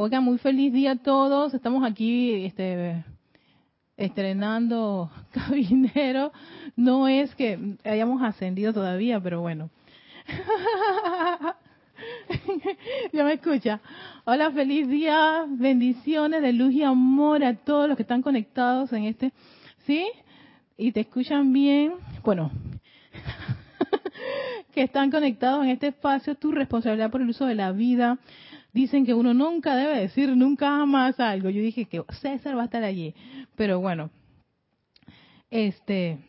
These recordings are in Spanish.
Oiga, muy feliz día a todos. Estamos aquí este, estrenando Cabinero. No es que hayamos ascendido todavía, pero bueno. ya me escucha. Hola, feliz día. Bendiciones de luz y amor a todos los que están conectados en este. ¿Sí? Y te escuchan bien. Bueno, que están conectados en este espacio, tu responsabilidad por el uso de la vida. Dicen que uno nunca debe decir nunca jamás algo. Yo dije que César va a estar allí. Pero bueno, este,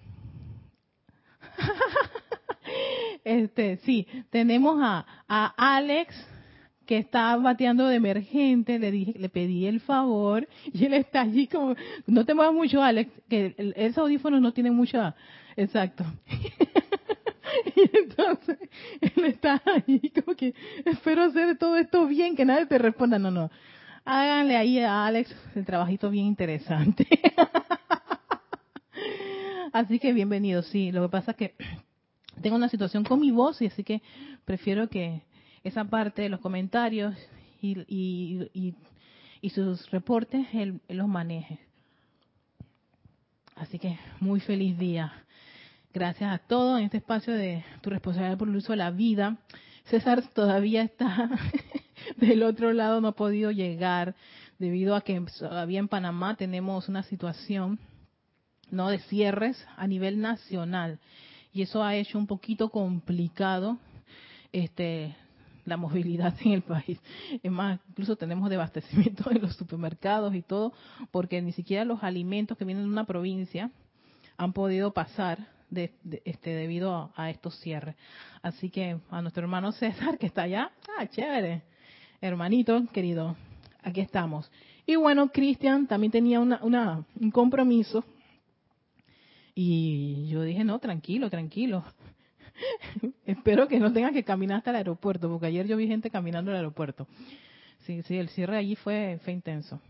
este, sí, tenemos a, a Alex que está bateando de emergente, le dije, le pedí el favor y él está allí como, no te muevas mucho Alex, que esos audífonos no tienen mucha, exacto. y entonces él está allí como que espero hacer todo esto bien, que nadie te responda, no, no. Háganle ahí a Alex el trabajito bien interesante. así que bienvenido, sí, lo que pasa es que tengo una situación con mi voz y así que prefiero que esa parte de los comentarios y, y, y, sus reportes él los maneje. Así que muy feliz día. Gracias a todos en este espacio de tu responsabilidad por el uso de la vida. César todavía está del otro lado, no ha podido llegar debido a que todavía en Panamá tenemos una situación no de cierres a nivel nacional y eso ha hecho un poquito complicado este la movilidad en el país. Es más, incluso tenemos desabastecimiento de los supermercados y todo, porque ni siquiera los alimentos que vienen de una provincia han podido pasar de, este, debido a, estos cierres. Así que a nuestro hermano César, que está allá, ah, chévere, hermanito querido, aquí estamos. Y bueno, Cristian también tenía una, una, un compromiso. Y yo dije, no, tranquilo, tranquilo. Espero que no tenga que caminar hasta el aeropuerto, porque ayer yo vi gente caminando al aeropuerto. Sí, sí, el cierre allí fue, fue intenso.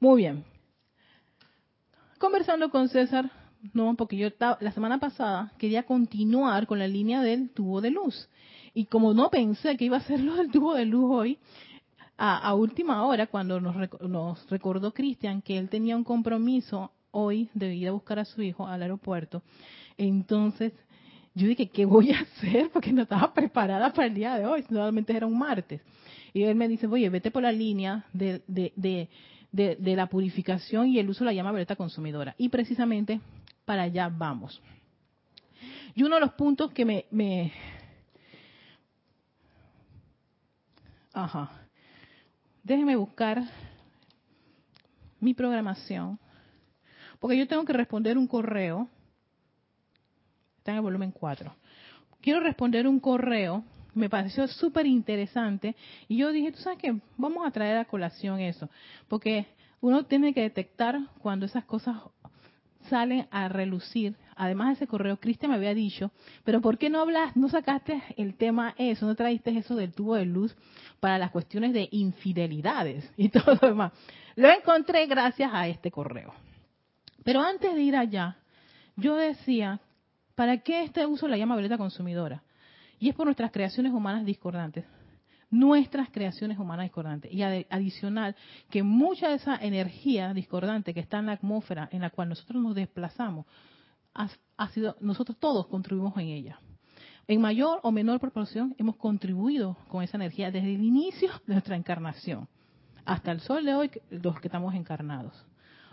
Muy bien. Conversando con César, no, porque yo la semana pasada quería continuar con la línea del tubo de luz. Y como no pensé que iba a ser lo del tubo de luz hoy, a, última hora, cuando nos, nos recordó Cristian que él tenía un compromiso hoy de ir a buscar a su hijo al aeropuerto, entonces yo dije, ¿qué voy a hacer? Porque no estaba preparada para el día de hoy, normalmente era un martes. Y él me dice, oye, vete por la línea de, de, de, de, la purificación y el uso de la llama violeta consumidora. Y precisamente para allá vamos. Y uno de los puntos que me, me Ajá. Déjenme buscar mi programación, porque yo tengo que responder un correo. Está en el volumen 4. Quiero responder un correo, me pareció súper interesante, y yo dije, tú sabes qué, vamos a traer a colación eso, porque uno tiene que detectar cuando esas cosas salen a relucir. Además de ese correo, Cristian me había dicho, pero ¿por qué no hablas, no sacaste el tema eso, no traíste eso del tubo de luz para las cuestiones de infidelidades y todo lo demás? Lo encontré gracias a este correo. Pero antes de ir allá, yo decía, ¿para qué este uso la llama violeta consumidora? Y es por nuestras creaciones humanas discordantes nuestras creaciones humanas discordantes. Y adicional, que mucha de esa energía discordante que está en la atmósfera en la cual nosotros nos desplazamos, ha, sido, nosotros todos contribuimos en ella. En mayor o menor proporción hemos contribuido con esa energía desde el inicio de nuestra encarnación hasta el sol de hoy, los que estamos encarnados.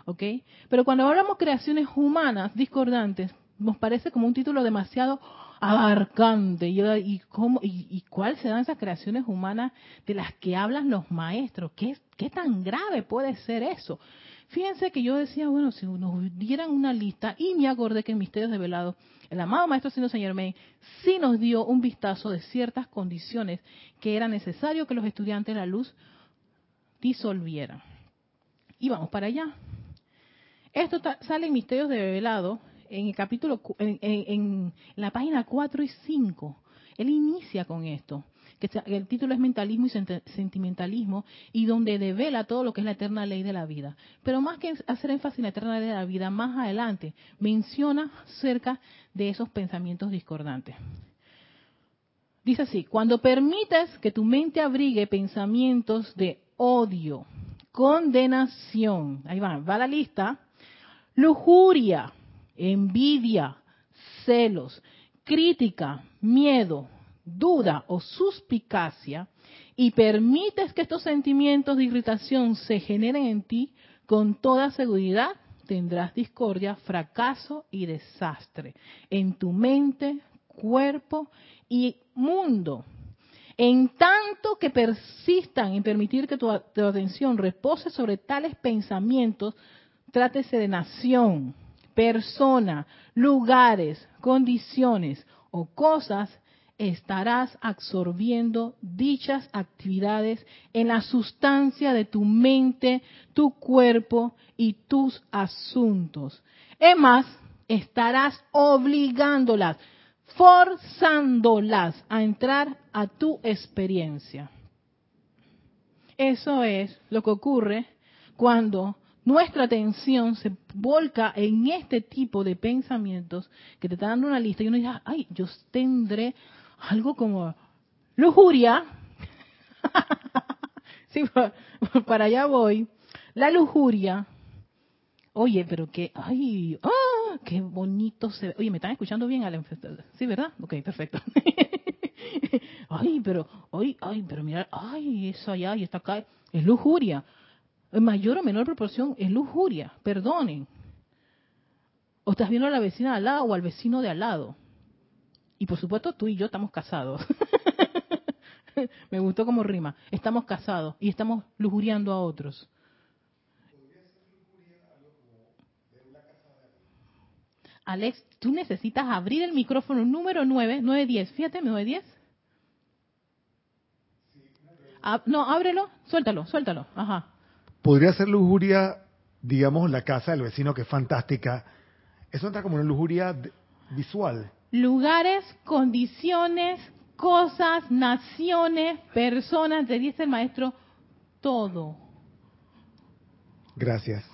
¿Ok? Pero cuando hablamos creaciones humanas discordantes, nos parece como un título demasiado abarcante. Y, y, cómo, y, cuáles serán esas creaciones humanas de las que hablan los maestros? ¿Qué, ¿Qué tan grave puede ser eso? Fíjense que yo decía, bueno, si nos dieran una lista, y me acordé que en Misterios de Velado, el amado Maestro Señor Señor May sí nos dio un vistazo de ciertas condiciones que era necesario que los estudiantes de la luz disolvieran. Y vamos para allá. Esto sale en Misterios de Velado, en el capítulo, en, la página 4 y 5, él inicia con esto, que el título es Mentalismo y Sentimentalismo, y donde devela todo lo que es la eterna ley de la vida. Pero más que hacer énfasis en la eterna ley de la vida, más adelante menciona cerca de esos pensamientos discordantes. Dice así, cuando permites que tu mente abrigue pensamientos de odio, condenación, ahí va, va la lista, lujuria, envidia, celos, crítica, miedo, duda o suspicacia, y permites que estos sentimientos de irritación se generen en ti, con toda seguridad tendrás discordia, fracaso y desastre en tu mente, cuerpo y mundo. En tanto que persistan en permitir que tu, atención repose sobre tales pensamientos, trátese de nación, persona, lugares, condiciones o cosas, estarás absorbiendo dichas actividades en la sustancia de tu mente, tu cuerpo y tus asuntos. Es más, estarás obligándolas, forzándolas a entrar a tu experiencia. Eso es lo que ocurre cuando nuestra atención se volca en este tipo de pensamientos que te están dando una lista y uno dice, ay, yo tendré algo como lujuria. sí, para allá voy. La lujuria. Oye, pero que, ay, ¡ah! qué bonito se ve. Oye, ¿me están escuchando bien, Alan? Sí, ¿verdad? Ok, perfecto. ay, pero, ay, ay, pero mira, ay, eso allá y está acá. Es lujuria. En mayor o menor proporción es lujuria. Perdonen. O estás viendo a la vecina de al lado o al vecino de al lado. Y por supuesto tú y yo estamos casados. Me gustó como rima. Estamos casados y estamos lujuriando a otros. Alex, tú necesitas abrir el micrófono número 9, 910. Fíjate, 910. Ah, no, ábrelo, suéltalo, suéltalo. Ajá. Podría ser lujuria, digamos, la casa del vecino que es fantástica. Eso entra como una lujuria visual lugares, condiciones, cosas, naciones, personas, te dice el maestro, todo. Gracias.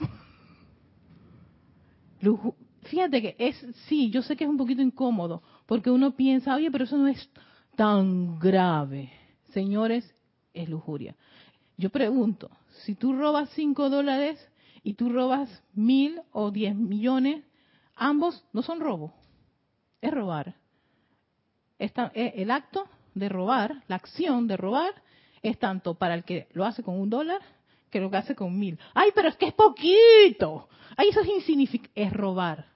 Fíjate que es, sí, yo sé que es un poquito incómodo, porque uno piensa, oye, pero eso no es tan grave. Señores, es lujuria. Yo pregunto, si tú robas cinco dólares y tú robas mil o diez millones, ambos no son robos es robar. Eh, el acto de robar, la acción de robar, es tanto para el que lo hace con un dólar que lo que hace con mil. Ay, pero es que es poquito. Ay, eso es insignificante. Es robar.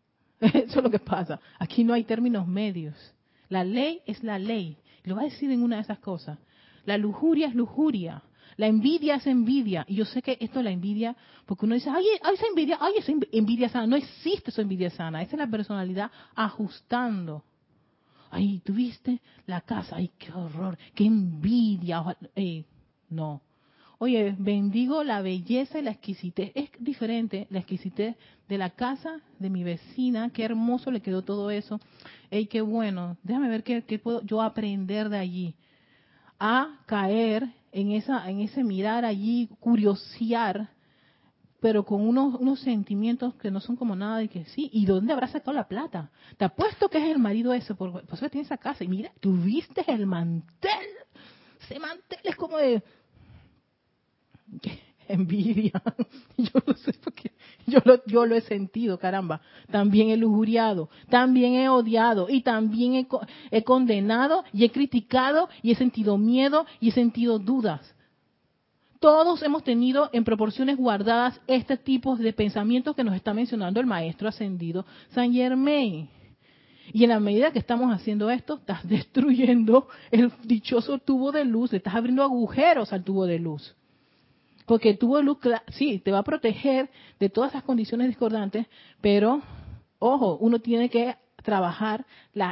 Eso es lo que pasa. Aquí no hay términos medios. La ley es la ley. Lo va a decir en una de esas cosas. La lujuria es lujuria. La envidia es envidia. Y yo sé que esto es la envidia, porque uno dice, ay, esa envidia, ay, esa envidia sana. No existe esa envidia sana. Esa es la personalidad ajustando. Ay, tuviste la casa, ay, qué horror, qué envidia. no. Oye, bendigo la belleza y la exquisitez. Es diferente la exquisitez de la casa de mi vecina. Qué hermoso le quedó todo eso. Ey, qué bueno. Déjame ver qué, qué puedo yo aprender de allí. A caer en, esa, en ese mirar allí, curiosear, pero con unos, unos sentimientos que no son como nada de que sí, ¿y dónde habrá sacado la plata? Te apuesto que es el marido ese, por, por eso tiene esa casa, y mira, tuviste el mantel, ese mantel es como de envidia, yo no sé por qué, yo lo, yo lo he sentido, caramba. También he lujuriado, también he odiado y también he, he condenado y he criticado y he sentido miedo y he sentido dudas. Todos hemos tenido en proporciones guardadas este tipo de pensamientos que nos está mencionando el maestro ascendido San Germain. Y en la medida que estamos haciendo esto, estás destruyendo el dichoso tubo de luz, estás abriendo agujeros al tubo de luz. Porque de luz, sí, te va a proteger de todas esas condiciones discordantes, pero, ojo, uno tiene que trabajar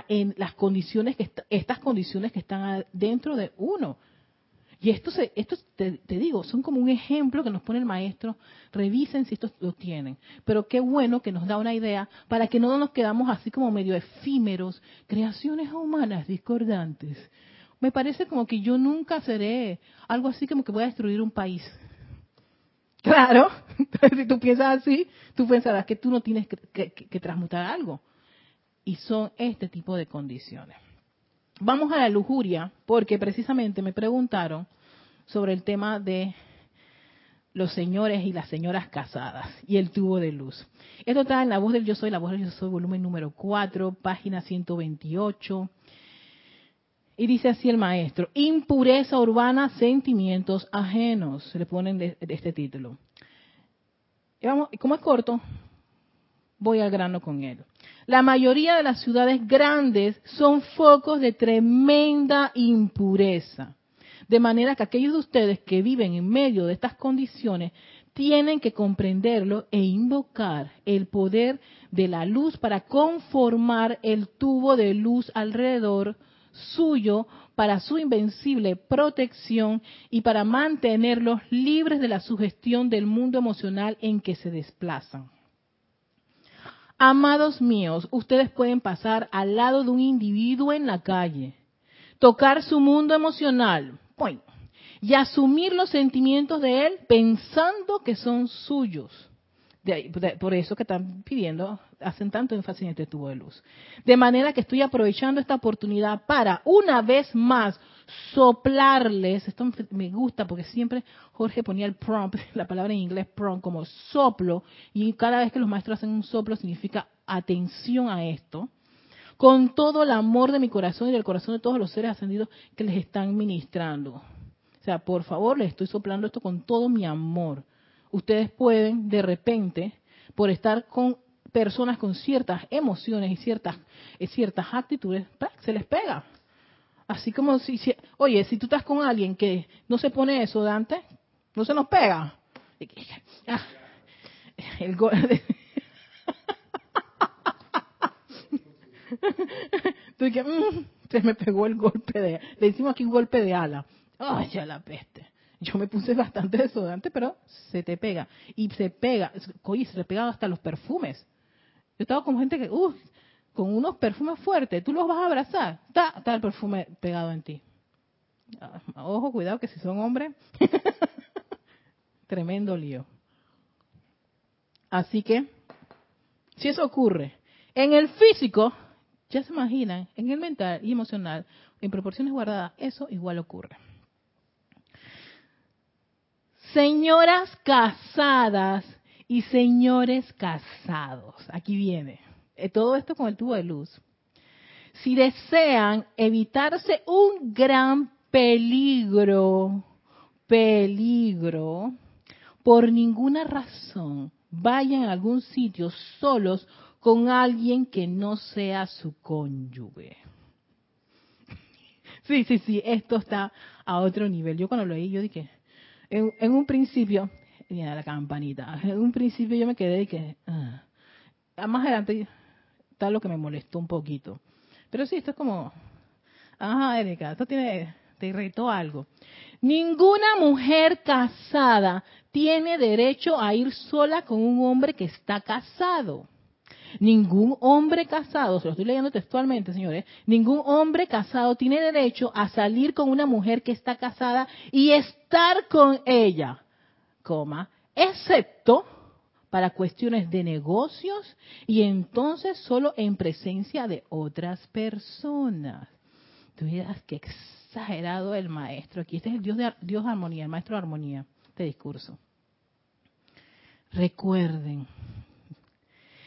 en las condiciones que estas condiciones que están dentro de uno. Y esto, se, esto te, digo, son como un ejemplo que nos pone el maestro. Revisen si estos lo tienen. Pero qué bueno que nos da una idea para que no nos quedamos así como medio efímeros, creaciones humanas discordantes. Me parece como que yo nunca seré algo así como que voy a destruir un país. Claro, si tú piensas así, tú pensarás que tú no tienes que, transmutar algo. Y son este tipo de condiciones. Vamos a la lujuria, porque precisamente me preguntaron sobre el tema de los señores y las señoras casadas y el tubo de luz. Esto está en La Voz del Yo Soy, La Voz del Yo Soy, volumen número 4, página 128. Y dice así el maestro, impureza urbana, sentimientos ajenos, le ponen de, este título. Y vamos, como es corto, voy al grano con él. La mayoría de las ciudades grandes son focos de tremenda impureza. De manera que aquellos de ustedes que viven en medio de estas condiciones tienen que comprenderlo e invocar el poder de la luz para conformar el tubo de luz alrededor suyo para su invencible protección y para mantenerlos libres de la sugestión del mundo emocional en que se desplazan. Amados míos, ustedes pueden pasar al lado de un individuo en la calle, tocar su mundo emocional y asumir los sentimientos de él pensando que son suyos por eso que están pidiendo, hacen tanto énfasis en este tubo de luz. De manera que estoy aprovechando esta oportunidad para, una vez más, soplarles, esto me gusta porque siempre Jorge ponía el prompt, la palabra en inglés prompt, como soplo, y cada vez que los maestros hacen un soplo significa atención a esto, con todo el amor de mi corazón y del corazón de todos los seres ascendidos que les están ministrando. O sea, por favor, les estoy soplando esto con todo mi amor ustedes pueden de repente, por estar con personas con ciertas emociones y ciertas, eh, ciertas actitudes, se les pega. Así como si, oye, si tú estás con alguien que no se pone eso, Dante, no se nos pega. Ah, el mm, se me pegó el golpe de, le hicimos aquí un golpe de ala. Ay, ya la peste. Yo me puse bastante desodorante, pero se te pega. Y se pega, oye, se le pega hasta los perfumes. Yo estaba con gente que, uff, con unos perfumes fuertes, tú los vas a abrazar, está, está el perfume pegado en ti. Ah, ojo, cuidado que si son hombres, tremendo lío. Así que, si eso ocurre en el físico, ya se imaginan, en el mental y emocional, en proporciones guardadas, eso igual ocurre. Señoras casadas y señores casados. Aquí viene. Eh, todo esto con el tubo de luz. Si desean evitarse un gran peligro, peligro, por ninguna razón, vayan a algún sitio solos con alguien que no sea su cónyuge. Sí, sí, sí, esto está a otro nivel. Yo cuando lo oí, yo dije, en, un principio, mira la campanita, en un principio yo me quedé y que, ah. más adelante está lo que me molestó un poquito. Pero sí, esto es como, ajá, Erika, esto tiene, te irritó algo. Ninguna mujer casada tiene derecho a ir sola con un hombre que está casado. Ningún hombre casado, se lo estoy leyendo textualmente, señores, ningún hombre casado tiene derecho a salir con una mujer que está casada y estar con ella, coma, excepto para cuestiones de negocios y entonces solo en presencia de otras personas. Tú dirás que exagerado el maestro aquí. Este es el Dios de Dios de armonía, el maestro de armonía, este discurso. Recuerden,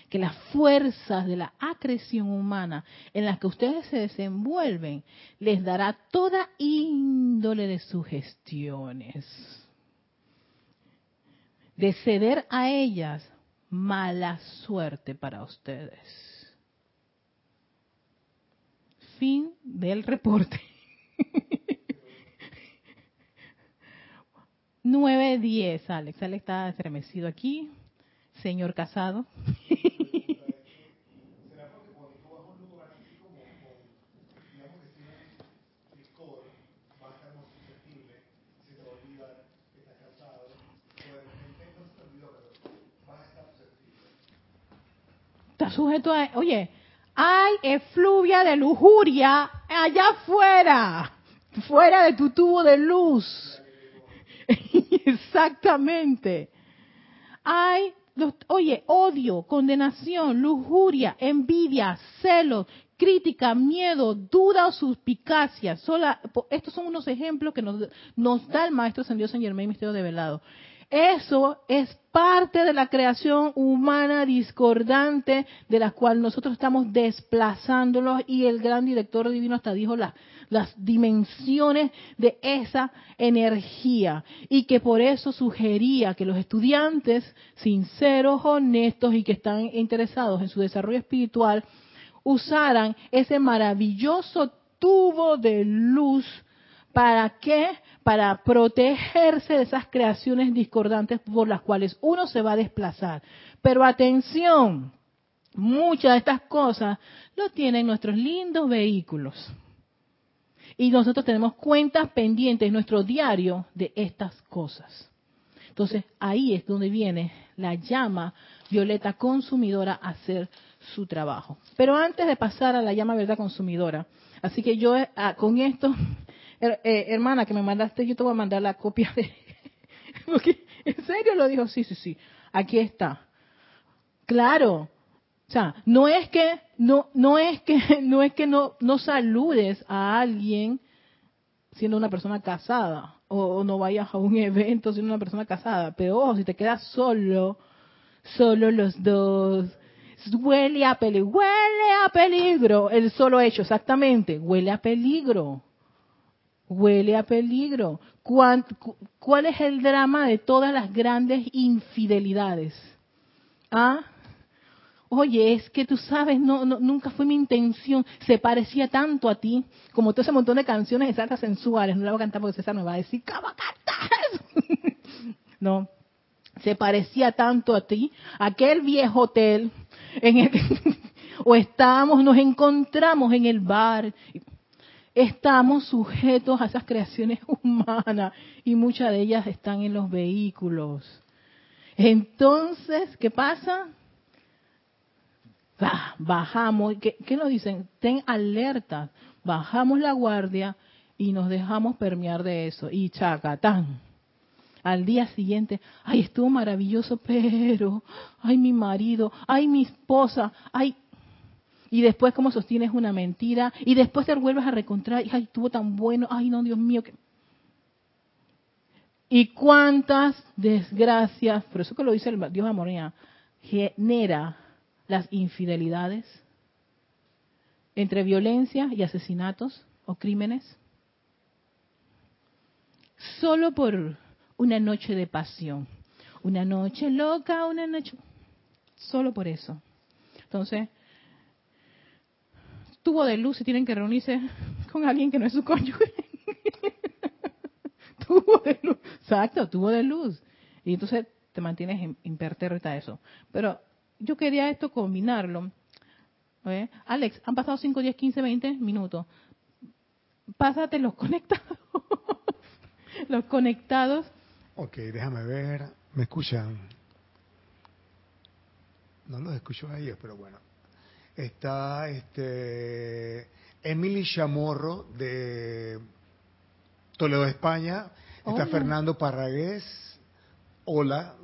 que las fuerzas de la acreción humana en las que ustedes se desenvuelven les dará toda índole de sugestiones. De ceder a ellas, mala suerte para ustedes. Fin del reporte. 9.10, Alex. Alex está estremecido aquí. Señor casado. Sujeto a, oye, hay efluvia de lujuria allá afuera, fuera de tu tubo de luz. Exactamente. Hay, oye, odio, condenación, lujuria, envidia, celos, crítica, miedo, duda o suspicacia. Sola, estos son unos ejemplos que nos, nos da el Maestro San Dios San Germain Misterio de Velado. Eso es parte de la creación humana discordante de la cual nosotros estamos desplazándolos y el gran director divino hasta dijo las, dimensiones de esa energía y que por eso sugería que los estudiantes sinceros, honestos y que están interesados en su desarrollo espiritual usaran ese maravilloso tubo de luz ¿Para qué? Para protegerse de esas creaciones discordantes por las cuales uno se va a desplazar. Pero atención, muchas de estas cosas lo tienen nuestros lindos vehículos. Y nosotros tenemos cuentas pendientes en nuestro diario de estas cosas. Entonces ahí es donde viene la llama violeta consumidora a hacer su trabajo. Pero antes de pasar a la llama violeta consumidora, así que yo ah, con esto eh, hermana, que me mandaste, yo te voy a mandar la copia de... ¿En serio lo dijo? Sí, sí, sí. Aquí está. Claro. O sea, no es que no no es que no es que no no saludes a alguien siendo una persona casada o, no vayas a un evento siendo una persona casada, pero ojo, si te quedas solo, solo los dos, huele a peligro, huele a peligro, el solo hecho, exactamente, huele a peligro huele a peligro. ¿Cuál, es el drama de todas las grandes infidelidades? ¿Ah? Oye, es que tú sabes, no, nunca fue mi intención. Se parecía tanto a ti, como todo ese montón de canciones exactas sensuales. No la voy a cantar porque César me va a decir, ¿cómo no, se parecía tanto a ti. Aquel viejo hotel en el o estábamos, nos encontramos en el bar estamos sujetos a esas creaciones humanas y muchas de ellas están en los vehículos. Entonces, ¿qué pasa? bajamos, ¿qué, nos dicen? Ten alerta, bajamos la guardia y nos dejamos permear de eso. Y chacatán. Al día siguiente, ay, estuvo maravilloso, pero, ay, mi marido, ay, mi esposa, ay, y después cómo sostienes una mentira y después te vuelves a recontrar y ay, estuvo tan bueno, ay no, Dios mío. Que... Y cuántas desgracias, por eso que lo dice el Dios de Amonía, genera las infidelidades entre violencia y asesinatos o crímenes, solo por una noche de pasión, una noche loca, una noche, solo por eso. Entonces, tubo de luz y tienen que reunirse con alguien que no es su cónyuge. tubo de luz. Exacto, tubo de luz. Y entonces te mantienes impertérrita eso. Pero yo quería esto combinarlo. Alex, han pasado 5, 10, 15, 20 minutos. Pásate los conectados. los conectados. Ok, déjame ver. ¿Me escuchan? No los escucho a ellos, pero bueno está este Emily Chamorro de Toledo, España, está Fernando Parragués, hola,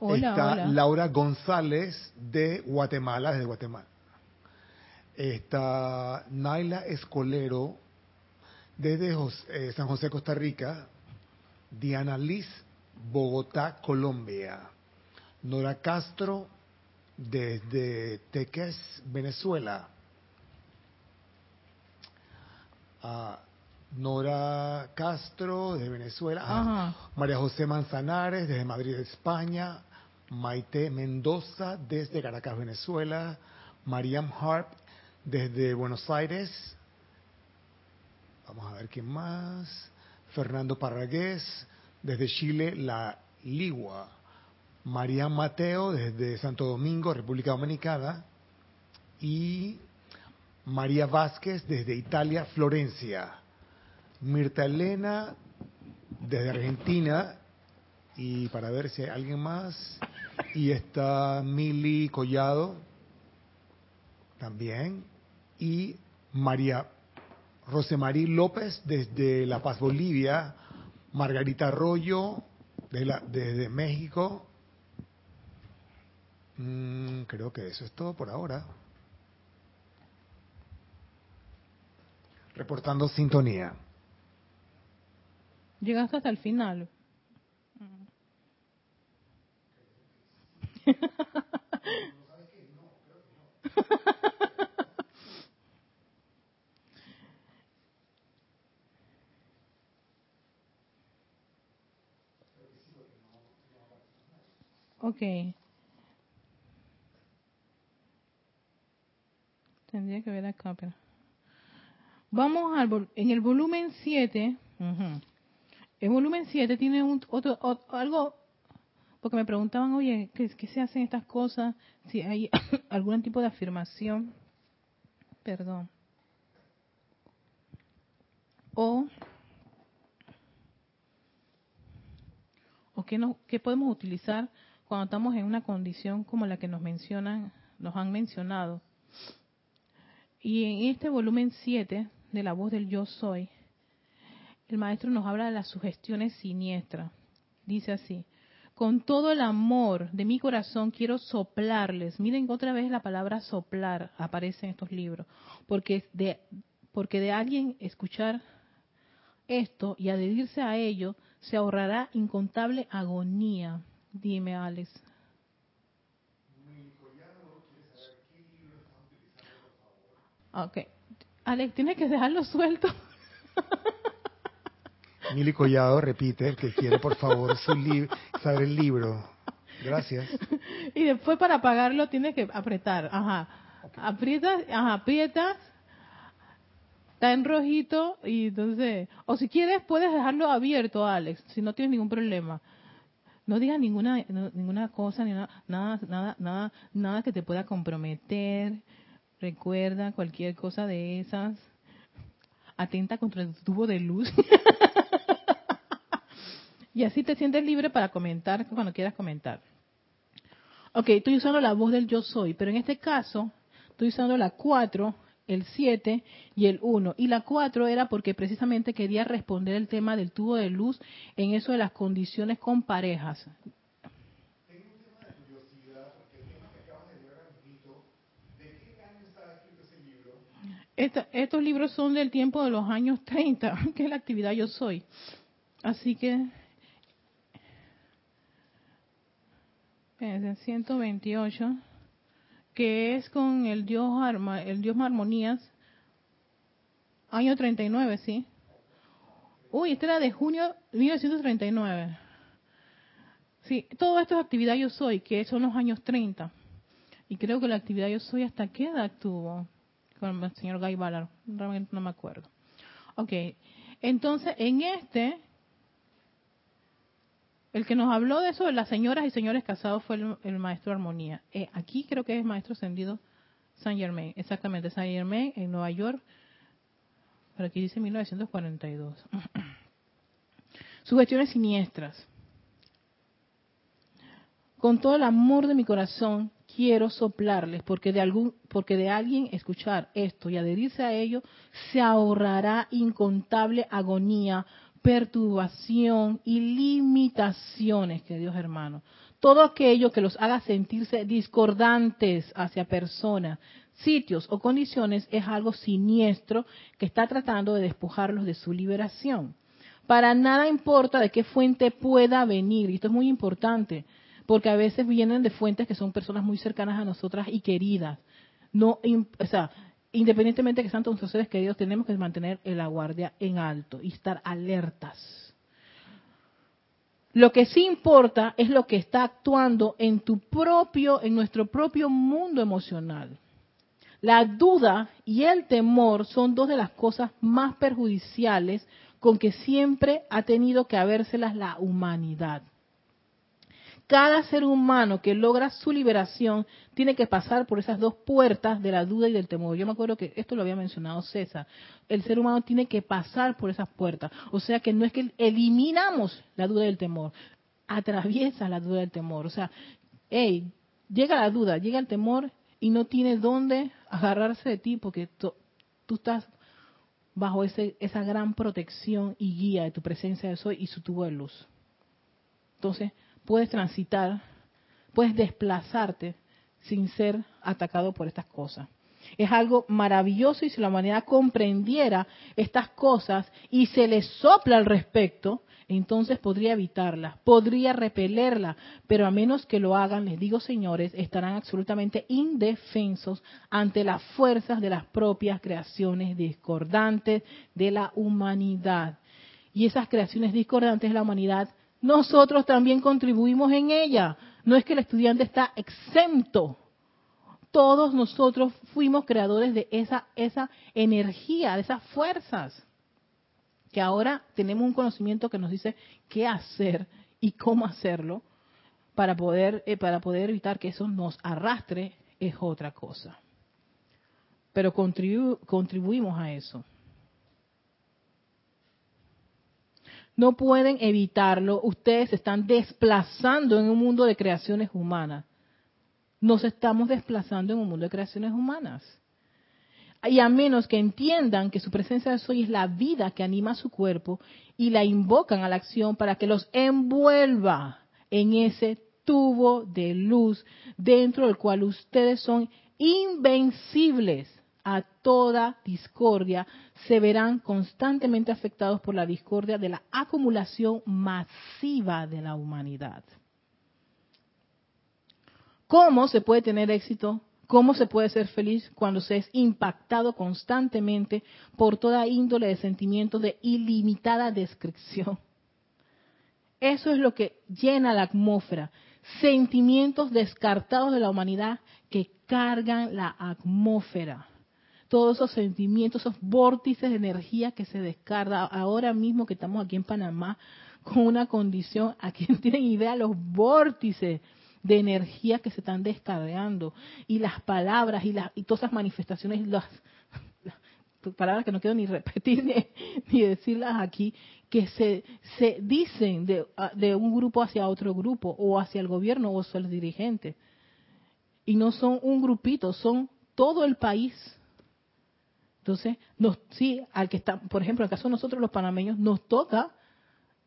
está Laura González de Guatemala, desde Guatemala, está Naila Escolero desde eh, San José, Costa Rica, Diana Liz, Bogotá, Colombia, Nora Castro, desde Teques, Venezuela. a Nora Castro, de Venezuela. María José Manzanares, desde Madrid, España. Maite Mendoza, desde Caracas, Venezuela. Mariam Harp, desde Buenos Aires. Vamos a ver quién más. Fernando Parragués, desde Chile, La Ligua. María Mateo desde Santo Domingo, República Dominicana, y María Vázquez desde Italia, Florencia. Mirta Elena desde Argentina, y para ver si hay alguien más, y está Mili Collado también, y María Rosemarí López desde La Paz, Bolivia, Margarita Arroyo desde México, Mm, creo que eso es todo por ahora. Reportando sintonía. Llegaste hasta el final. ok. Tendría que ver acá, pero... Vamos al en el volumen 7. El volumen 7 tiene un, otro, algo, porque me preguntaban, oye, ¿qué, ¿qué, se hacen estas cosas? Si hay algún tipo de afirmación. Perdón. O, o qué, no, qué podemos utilizar cuando estamos en una condición como la que nos mencionan, nos han mencionado. Y en este volumen 7 de la voz del yo soy, el maestro nos habla de las sugestiones siniestras. Dice así, con todo el amor de mi corazón quiero soplarles. Miren otra vez la palabra soplar aparece en estos libros, porque de, porque de alguien escuchar esto y adherirse a ello se ahorrará incontable agonía. Dime, Alex. Ok. Alex, tienes que dejarlo suelto. Mili Collado repite que quiere, por favor, su saber el libro. Gracias. Y después para apagarlo tienes que apretar. Ajá. Aprietas, ajá, aprietas. Está en rojito y entonces... O si quieres puedes dejarlo abierto, Alex, si no tienes ningún problema. No digas ninguna ninguna cosa, ni nada, nada, nada, nada que te pueda comprometer. Recuerda cualquier cosa de esas. Atenta contra el tubo de luz. Y así te sientes libre para comentar cuando quieras comentar. Ok, estoy usando la voz del yo soy, pero en este caso estoy usando la 4, el 7 y el 1. Y la 4 era porque precisamente quería responder el tema del tubo de luz en eso de las condiciones con parejas. Tengo un tema de curiosidad, porque el tema que acabas de leer ¿de qué año está escrito ese libro? estos libros son del tiempo de los años 30, que es la actividad yo soy. Así que es 128, que es con el dios Arma, el dios Armonías, año 39, ¿sí? Uy, este era de junio de 1939. Sí, todo esto es actividad yo soy, que son los años 30. Y creo que la actividad yo soy, ¿hasta qué edad tuvo? Con el señor Guy Ballard, realmente no me acuerdo. Ok, entonces en este el que nos habló de eso de las señoras y señores casados fue el, maestro Armonía. Eh, aquí creo que es maestro ascendido Saint Germain, exactamente, Saint Germain en Nueva York, pero aquí dice 1942. Sugestiones siniestras. Con todo el amor de mi corazón quiero soplarles, porque de algún, porque de alguien escuchar esto y adherirse a ello se ahorrará incontable agonía, perturbación y limitaciones, queridos hermanos. Todo aquello que los haga sentirse discordantes hacia personas, sitios o condiciones es algo siniestro que está tratando de despojarlos de su liberación. Para nada importa de qué fuente pueda venir, y esto es muy importante, porque a veces vienen de fuentes que son personas muy cercanas a nosotras y queridas. No, o sea, independientemente de que sean nuestros seres queridos, tenemos que mantener la guardia en alto y estar alertas. Lo que sí importa es lo que está actuando en tu propio, en nuestro propio mundo emocional. La duda y el temor son dos de las cosas más perjudiciales con que siempre ha tenido que habérselas la humanidad. Cada ser humano que logra su liberación tiene que pasar por esas dos puertas de la duda y del temor. Yo me acuerdo que esto lo había mencionado César. El ser humano tiene que pasar por esas puertas. O sea que no es que eliminamos la duda y el temor, atraviesa la duda y el temor. O sea, hey, llega la duda, llega el temor y no tiene dónde agarrarse de ti porque tú estás bajo ese, esa gran protección y guía de tu presencia de soy y su tubo de luz. Entonces, puedes transitar, puedes desplazarte sin ser atacado por estas cosas. Es algo maravilloso y si la humanidad comprendiera estas cosas y se le sopla al respecto, entonces podría evitarla, podría repelerla, pero a menos que lo hagan, les digo señores, estarán absolutamente indefensos ante las fuerzas de las propias creaciones discordantes de la humanidad. Y esas creaciones discordantes de la humanidad, nosotros también contribuimos en ella. No es que el estudiante está exento. Todos nosotros fuimos creadores de esa, esa energía, de esas fuerzas que ahora tenemos un conocimiento que nos dice qué hacer y cómo hacerlo para poder, eh, para poder evitar que eso nos arrastre es otra cosa. Pero contribuimos a eso. No pueden evitarlo. Ustedes se están desplazando en un mundo de creaciones humanas. Nos estamos desplazando en un mundo de creaciones humanas y a menos que entiendan que su presencia de soy es la vida que anima su cuerpo y la invocan a la acción para que los envuelva en ese tubo de luz dentro del cual ustedes son invencibles a toda discordia, se verán constantemente afectados por la discordia de la acumulación masiva de la humanidad. ¿Cómo se puede tener éxito ¿Cómo se puede ser feliz cuando se es impactado constantemente por toda índole de sentimientos de ilimitada descripción? Eso es lo que llena la atmósfera. Sentimientos descartados de la humanidad que cargan la atmósfera. Todos esos sentimientos, esos vórtices de energía que se descarga. Ahora mismo que estamos aquí en Panamá con una condición, ¿a quién tienen idea los vórtices? de energía que se están descargando y las palabras y, las, y todas esas manifestaciones, las, palabras que no quiero ni repetir ni, decirlas aquí, que se, se dicen de, de, un grupo hacia otro grupo o hacia el gobierno o hacia el dirigente. Y no son un grupito, son todo el país. Entonces, nos, sí, al que está, por ejemplo, en el caso de nosotros los panameños, nos toca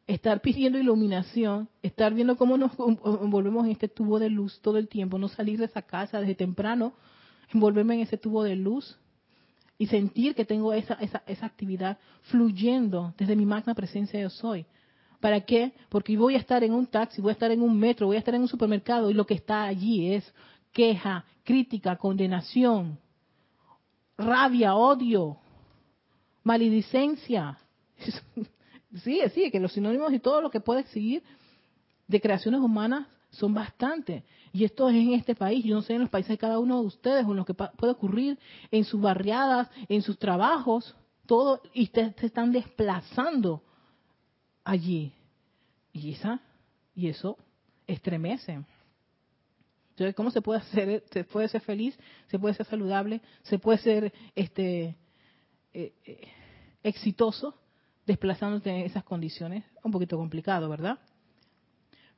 estar pidiendo iluminación, estar viendo cómo nos envolvemos en este tubo de luz todo el tiempo, no salir de esa casa desde temprano, envolverme en ese tubo de luz y sentir que tengo esa, esa, esa actividad fluyendo desde mi magna presencia yo soy. ¿Para qué? Porque voy a estar en un taxi, voy a estar en un metro, voy a estar en un supermercado y lo que está allí es queja, crítica, condenación, rabia, odio, maledicencia. Sí, sí, que los sinónimos y todo lo que puede seguir de creaciones humanas son bastantes. Y esto es en este país, yo no sé en los países de cada uno de ustedes, o en lo que puede ocurrir en sus barriadas, en sus trabajos, todo, y ustedes se están desplazando allí. Y, esa, y eso estremece. Entonces, ¿cómo se puede hacer? Se puede ser feliz, se puede ser saludable, se puede ser este eh, eh, exitoso desplazándote en esas condiciones, un poquito complicado, ¿verdad?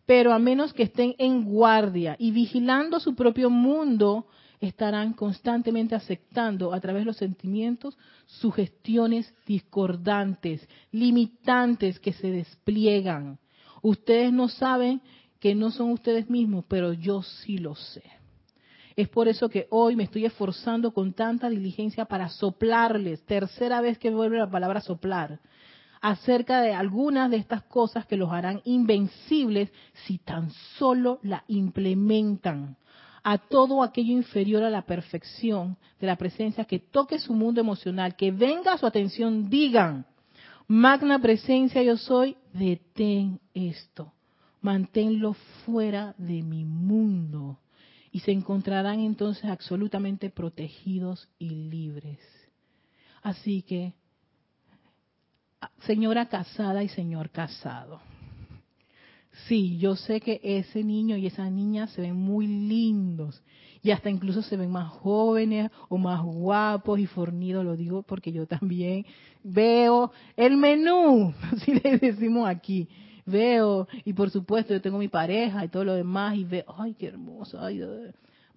Pero a menos que estén en guardia y vigilando su propio mundo, estarán constantemente aceptando a través de los sentimientos sugestiones discordantes, limitantes que se despliegan. Ustedes no saben que no son ustedes mismos, pero yo sí lo sé. Es por eso que hoy me estoy esforzando con tanta diligencia para soplarles, tercera vez que vuelve la palabra soplar, acerca de algunas de estas cosas que los harán invencibles si tan solo la implementan a todo aquello inferior a la perfección de la presencia que toque su mundo emocional, que venga a su atención, digan, magna presencia yo soy, detén esto, manténlo fuera de mi mundo y se encontrarán entonces absolutamente protegidos y libres. Así que señora casada y señor casado. Sí, yo sé que ese niño y esa niña se ven muy lindos y hasta incluso se ven más jóvenes o más guapos y fornidos, lo digo porque yo también veo el menú, así le decimos aquí, veo y por supuesto yo tengo mi pareja y todo lo demás y veo, ay, qué hermoso, ay,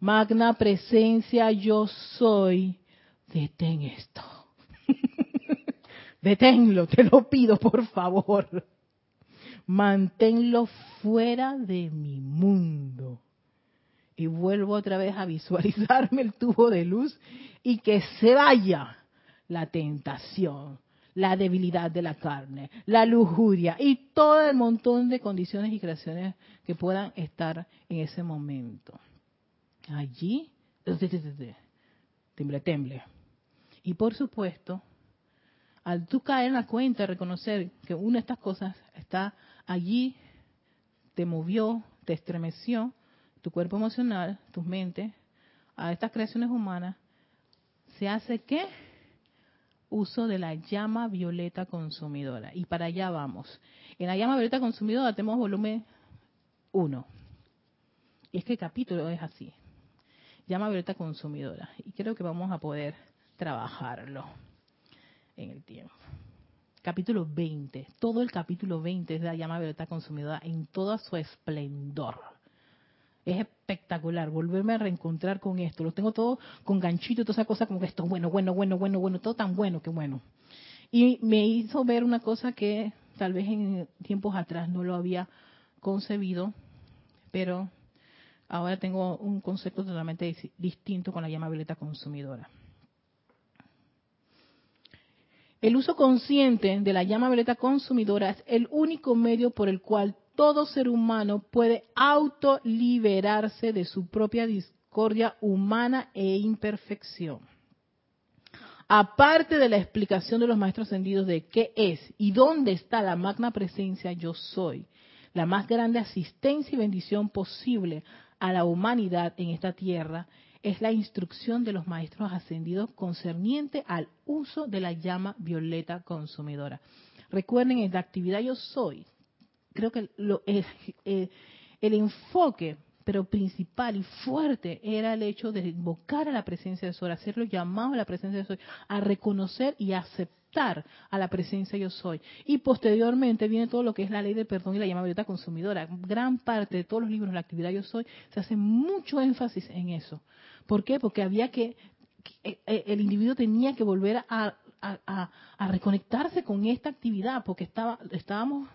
magna presencia yo soy, detén esto. Deténlo, te lo pido, por favor. Manténlo fuera de mi mundo. y vuelvo otra vez a visualizarme el tubo de luz y que se vaya la tentación, la debilidad de la carne, la lujuria y todo el montón de condiciones y creaciones que puedan estar en ese momento. Allí, temble, temble. Y por supuesto, al tú caer en la cuenta, reconocer que una de estas cosas está allí, te movió, te estremeció, tu cuerpo emocional, tu mente, a estas creaciones humanas, se hace qué? Uso de la llama violeta consumidora. Y para allá vamos. En la llama violeta consumidora tenemos volumen 1. Y es que el capítulo es así. Llama violeta consumidora. Y creo que vamos a poder trabajarlo en el tiempo. Capítulo 20. Todo el capítulo 20 es de la llama violeta consumidora en todo su esplendor. Es espectacular volverme a reencontrar con esto. Lo tengo todo con ganchito toda esa cosa como que esto es bueno, bueno, bueno, bueno, bueno, todo tan bueno que bueno. Y me hizo ver una cosa que tal vez en tiempos atrás no lo había concebido, pero ahora tengo un concepto totalmente distinto con la llama violeta consumidora. El uso consciente de la llama violeta consumidora es el único medio por el cual todo ser humano puede autoliberarse de su propia discordia humana e imperfección. Aparte de la explicación de los maestros ascendidos de qué es y dónde está la magna presencia yo soy, la más grande asistencia y bendición posible a la humanidad en esta tierra, es la instrucción de los maestros ascendidos concerniente al uso de la llama violeta consumidora. Recuerden, en la actividad yo soy, creo que lo, eh, eh, el enfoque, pero principal y fuerte, era el hecho de invocar a la presencia de Sol, hacerlo llamado a la presencia de Sol, a reconocer y aceptar a la presencia yo soy. Y posteriormente viene todo lo que es la ley del perdón y la llama violeta consumidora. Gran parte de todos los libros de la actividad yo soy se hace mucho énfasis en eso. ¿Por qué? Porque había que, eh, eh, el individuo tenía que volver a, reconectarse con esta actividad, porque estaba, estábamos,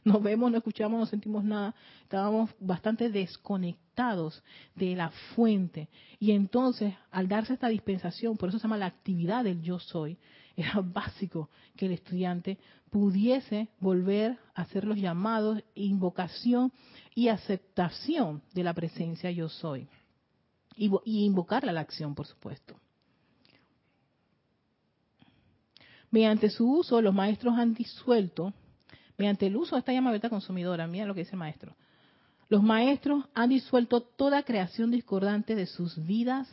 no vemos, no escuchamos, no sentimos nada, estábamos bastante desconectados de la fuente. Y entonces, al darse esta dispensación, por eso se llama la actividad del yo soy, era básico que el estudiante pudiese volver a hacer los llamados, invocación y aceptación de la presencia yo soy y, invocarla a la acción, por supuesto. Mediante su uso, los maestros han disuelto, mediante el uso de esta llama beta consumidora, mira lo que dice el maestro, los maestros han disuelto toda creación discordante de sus vidas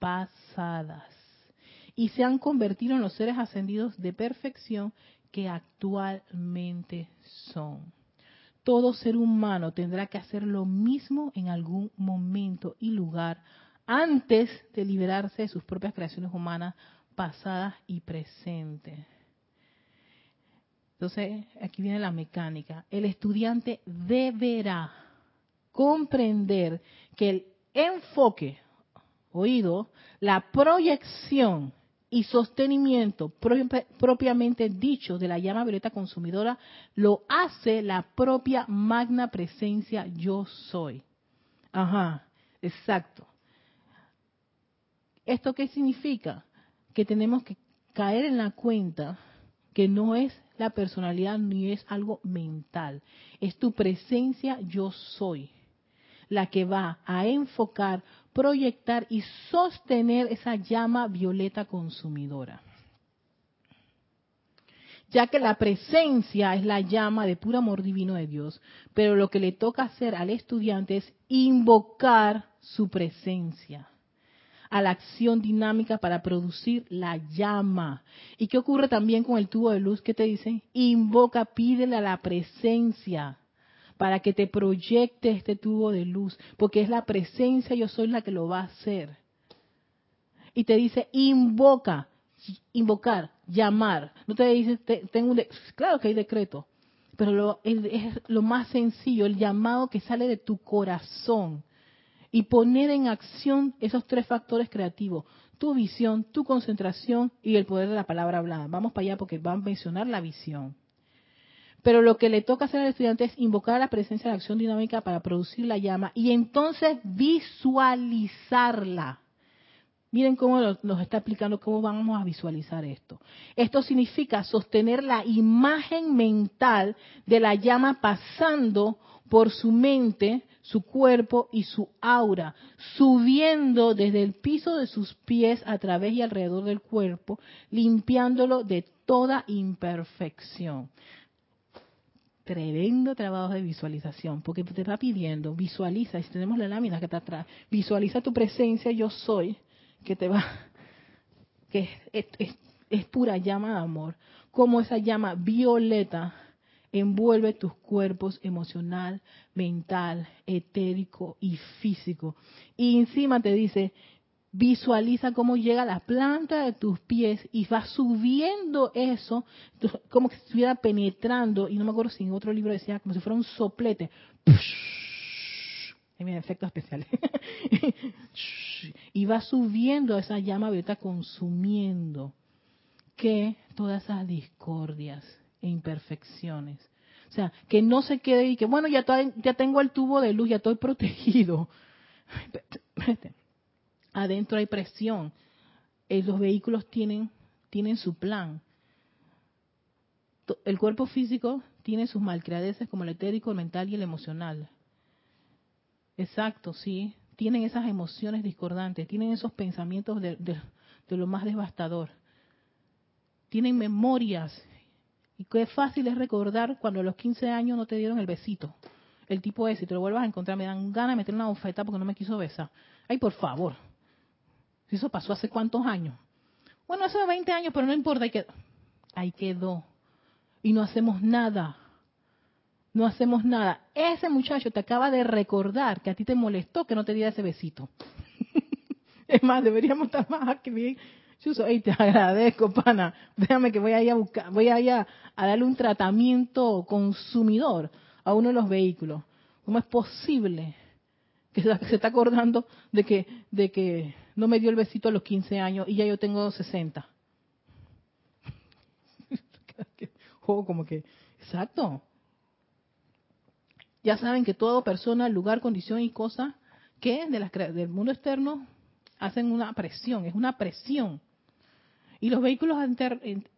pasadas y se han convertido en los seres ascendidos de perfección que actualmente son todo ser humano tendrá que hacer lo mismo en algún momento y lugar antes de liberarse de sus propias creaciones humanas pasadas y presentes. Entonces, aquí viene la mecánica. El estudiante deberá comprender que el enfoque, oído, la proyección y sostenimiento propiamente dicho de la llama violeta consumidora lo hace la propia magna presencia yo soy. Ajá, exacto. ¿Esto qué significa? Que tenemos que caer en la cuenta que no es la personalidad ni es algo mental, es tu presencia yo soy la que va a enfocar proyectar y sostener esa llama violeta consumidora. Ya que la presencia es la llama de puro amor divino de Dios, pero lo que le toca hacer al estudiante es invocar su presencia a la acción dinámica para producir la llama. ¿Y qué ocurre también con el tubo de luz? ¿Qué te dicen? Invoca, pídele a la presencia para que te proyecte este tubo de luz, porque es la presencia, yo soy la que lo va a hacer. Y te dice, invoca, invocar, llamar. No te dice, tengo un claro que hay decreto, pero lo, es lo más sencillo, el llamado que sale de tu corazón y poner en acción esos tres factores creativos, tu visión, tu concentración y el poder de la palabra hablada. Vamos para allá porque va a mencionar la visión. Pero lo que le toca hacer al estudiante es invocar la presencia de la acción dinámica para producir la llama y entonces visualizarla. Miren cómo nos está explicando cómo vamos a visualizar esto. Esto significa sostener la imagen mental de la llama pasando por su mente, su cuerpo y su aura, subiendo desde el piso de sus pies a través y alrededor del cuerpo, limpiándolo de toda imperfección. Tremendo trabajo de visualización, porque te está pidiendo, visualiza, si tenemos la lámina que está atrás, visualiza tu presencia, yo soy, que te va, que es, es pura llama de amor, como esa llama violeta envuelve tus cuerpos emocional, mental, etérico y físico. Y encima te dice, visualiza cómo llega la planta de tus pies y va subiendo eso, como que estuviera penetrando, y no me acuerdo si en otro libro decía, como si fuera un soplete. En efectos especiales. y va subiendo esa llama violeta consumiendo que todas esas discordias e imperfecciones. O sea, que no se quede y que, bueno, ya, tengo el tubo de luz, ya estoy protegido. Adentro hay presión. Eh, los vehículos tienen, tienen su plan. El cuerpo físico tiene sus malcriadeces como el etérico, el mental y el emocional. Exacto, sí. Tienen esas emociones discordantes, tienen esos pensamientos de, de lo más devastador. Tienen memorias y qué fácil es recordar cuando a los 15 años no te dieron el besito. El tipo ese, si te lo vuelvas a encontrar, me dan ganas de meter una bofeta porque no me quiso besar. Ay, por favor. Si eso pasó hace cuántos años. Bueno, hace 20 años, pero no importa, ahí quedó. Y no hacemos nada. No hacemos nada. Ese muchacho te acaba de recordar que a ti te molestó que no te diera ese besito. es más, deberíamos estar más que bien Chuso, te agradezco, pana. Déjame que voy a ir a buscar, voy a a, darle un tratamiento consumidor a uno de los vehículos. ¿Cómo es posible que se, está acordando de que, de que no me dio el besito a los 15 años y ya yo tengo 60? Juego como que, exacto. Ya saben que toda persona, lugar, condición y cosa que de las, del mundo externo hacen una presión, es una presión. Y los vehículos,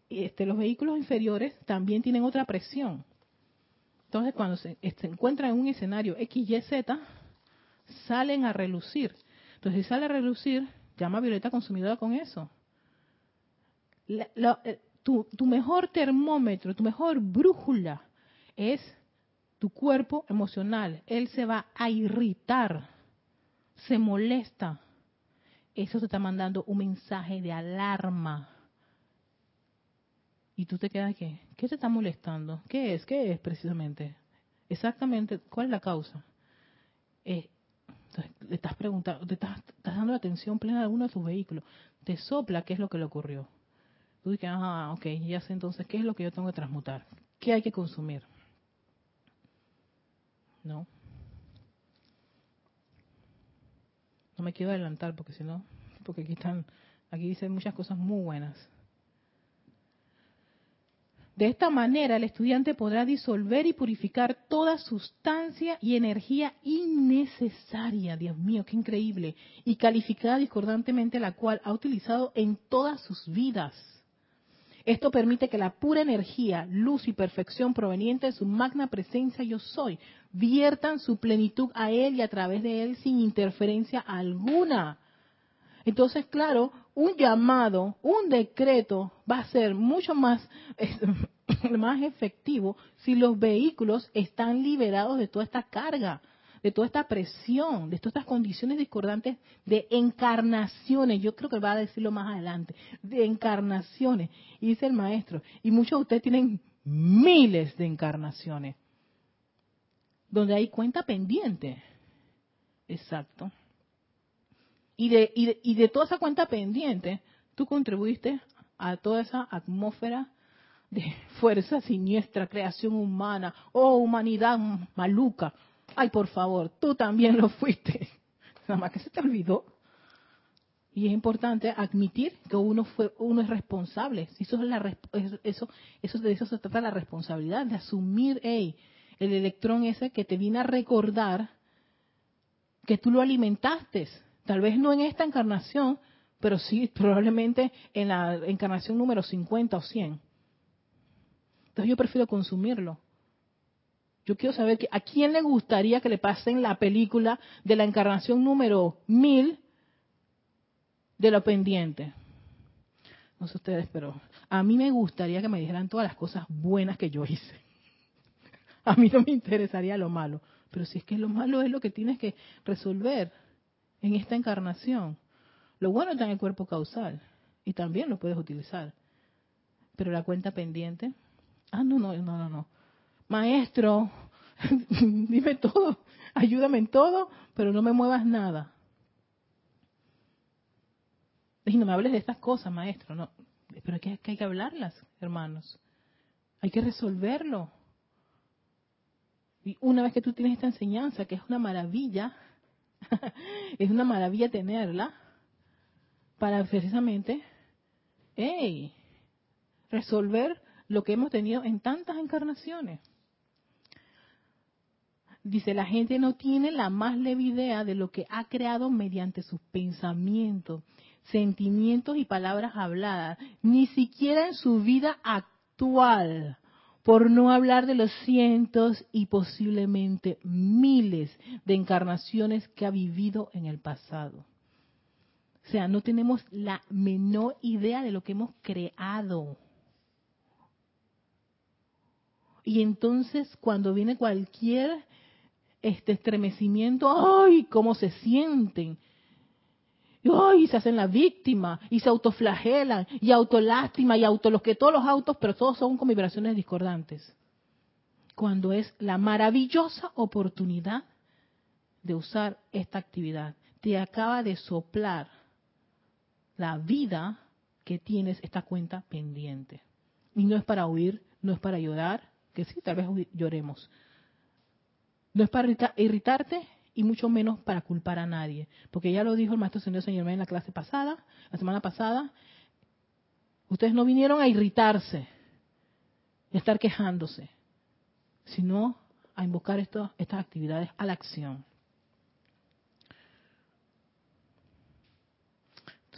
este, los vehículos inferiores también tienen otra presión. Entonces, cuando se, encuentran en un escenario X, Y, Z, salen a relucir. Entonces, si sale a relucir, llama Violeta Consumidora con eso. Eh, tu, tu mejor termómetro, tu mejor brújula es tu cuerpo emocional. Él se va a irritar, se molesta. Eso te está mandando un mensaje de alarma. Y tú te quedas ¿qué? ¿Qué te está molestando? ¿Qué es? ¿Qué es precisamente? Exactamente, ¿cuál es la causa? Eh, le estás preguntando, te estás, dando la atención plena a alguno de tus vehículos. Te sopla qué es lo que le ocurrió. Tú dices, ah, ok, ya sé entonces qué es lo que yo tengo que transmutar. ¿Qué hay que consumir? ¿No? No me quiero adelantar porque si no, porque aquí están, aquí dicen muchas cosas muy buenas. De esta manera, el estudiante podrá disolver y purificar toda sustancia y energía innecesaria, Dios mío, qué increíble, y calificada discordantemente la cual ha utilizado en todas sus vidas. Esto permite que la pura energía, luz y perfección proveniente de su magna presencia yo soy, viertan su plenitud a él y a través de él sin interferencia alguna. Entonces, claro, un llamado, un decreto va a ser mucho más, más efectivo si los vehículos están liberados de toda esta carga, de toda esta presión, de todas estas condiciones discordantes de encarnaciones. Yo creo que va a decirlo más adelante, de encarnaciones. Y dice el maestro, y muchos de ustedes tienen miles de encarnaciones, donde hay cuenta pendiente. Exacto. Y de, y de, toda esa cuenta pendiente, tú contribuiste a toda esa atmósfera de fuerza siniestra, creación humana, oh humanidad maluca. Ay, por favor, tú también lo fuiste. Nada más que se te olvidó. Y es importante admitir que uno fue, uno es responsable. Eso es la eso, eso de eso se trata la responsabilidad, de asumir, el electrón ese que te viene a recordar que tú lo alimentaste. Tal vez no en esta encarnación, pero sí probablemente en la encarnación número 50 o 100. Entonces yo prefiero consumirlo. Yo quiero saber que, a quién le gustaría que le pasen la película de la encarnación número 1000 de lo pendiente. No sé ustedes, pero a mí me gustaría que me dijeran todas las cosas buenas que yo hice. A mí no me interesaría lo malo. Pero si es que lo malo es lo que tienes que resolver en esta encarnación. Lo bueno está en el cuerpo causal y también lo puedes utilizar. Pero la cuenta pendiente, ah, no, no, no, no, no. Maestro, dime todo, ayúdame en todo, pero no me muevas nada. Y no me hables de estas cosas, maestro. No, pero que, hay que hablarlas, hermanos. Hay que resolverlo. Y una vez que tú tienes esta enseñanza, que es una maravilla, es una maravilla tenerla, para precisamente, resolver lo que hemos tenido en tantas encarnaciones. Dice, la gente no tiene la más leve idea de lo que ha creado mediante sus pensamientos sentimientos y palabras habladas, ni siquiera en su vida actual, por no hablar de los cientos y posiblemente miles de encarnaciones que ha vivido en el pasado. O sea, no tenemos la menor idea de lo que hemos creado. Y entonces cuando viene cualquier este estremecimiento, ¡ay! ¿Cómo se sienten? Y se hacen la víctima y se autoflagelan y autolástima y auto los que todos los autos, pero todos son con vibraciones discordantes. Cuando es la maravillosa oportunidad de usar esta actividad, te acaba de soplar la vida que tienes esta cuenta pendiente. Y no es para huir, no es para llorar, que sí, tal vez lloremos. No es para irritarte, y mucho menos para culpar a nadie. Porque ya lo dijo el maestro señor señor en la clase pasada, la semana pasada, ustedes no vinieron a irritarse y a estar quejándose, sino a invocar estas actividades a la acción.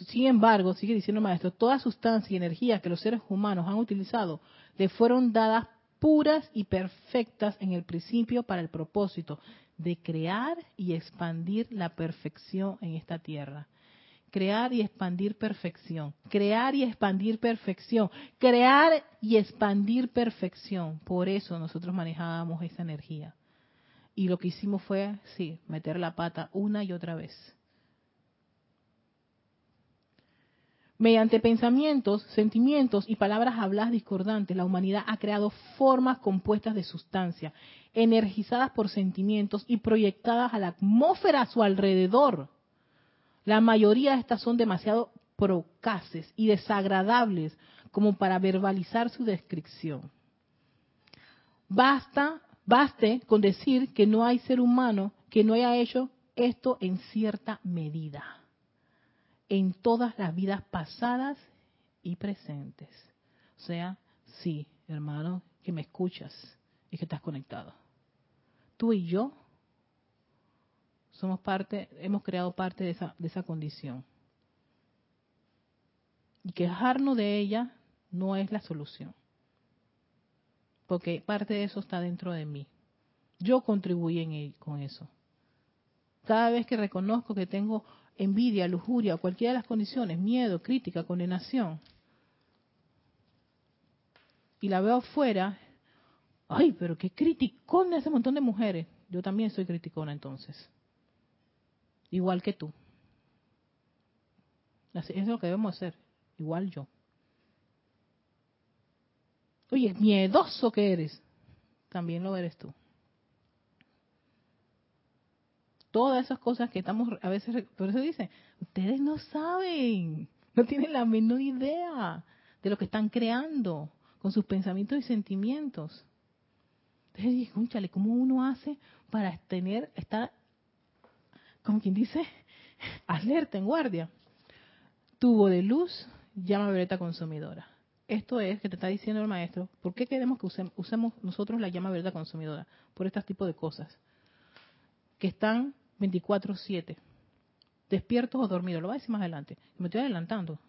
Sin embargo, sigue diciendo el maestro, toda sustancia y energía que los seres humanos han utilizado le fueron dadas puras y perfectas en el principio para el propósito de crear y expandir la perfección en esta tierra. Crear y expandir perfección. Crear y expandir perfección. Crear y expandir perfección. Por eso nosotros manejábamos esa energía. Y lo que hicimos fue, sí, meter la pata una y otra vez. Mediante pensamientos, sentimientos y palabras habladas discordantes, la humanidad ha creado formas compuestas de sustancia, energizadas por sentimientos y proyectadas a la atmósfera a su alrededor. La mayoría de estas son demasiado procaces y desagradables como para verbalizar su descripción. Basta, baste con decir que no hay ser humano que no haya hecho esto en cierta medida en todas las vidas pasadas y presentes. O sea, sí, hermano, que me escuchas y que estás conectado. Tú y yo somos parte, hemos creado parte de esa, de esa condición. Y quejarnos de ella no es la solución. Porque parte de eso está dentro de mí. Yo contribuí en con eso. Cada vez que reconozco que tengo envidia, lujuria, cualquiera de las condiciones, miedo, crítica, condenación, y la veo afuera, ay, pero qué criticona ese montón de mujeres. Yo también soy criticona entonces. Igual que tú. Eso es lo que debemos hacer. Igual yo. Oye, miedoso que eres. También lo eres tú. Todas esas cosas que estamos a veces, por eso dice, ustedes no saben, no tienen la menor idea de lo que están creando con sus pensamientos y sentimientos. Entonces escúchale, ¿cómo uno hace para tener, estar, como quien dice, alerta, en guardia? tubo de luz, llama violeta consumidora. Esto es que te está diciendo el maestro, ¿por qué queremos que usemos, nosotros la llama violeta consumidora? Por este tipo de cosas. Que están 24/7, despiertos o dormidos. Lo voy a decir más adelante. Me estoy adelantando.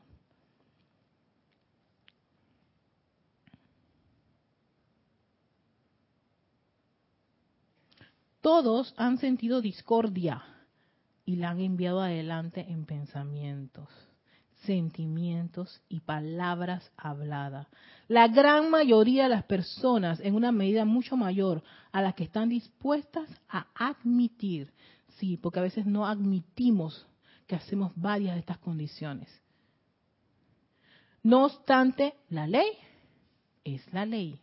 Todos han sentido discordia y la han enviado adelante en pensamientos, sentimientos y palabras habladas. La gran mayoría de las personas, en una medida mucho mayor a las que están dispuestas a admitir, sí, porque a veces no admitimos que hacemos varias de estas condiciones. No obstante, la ley es la ley.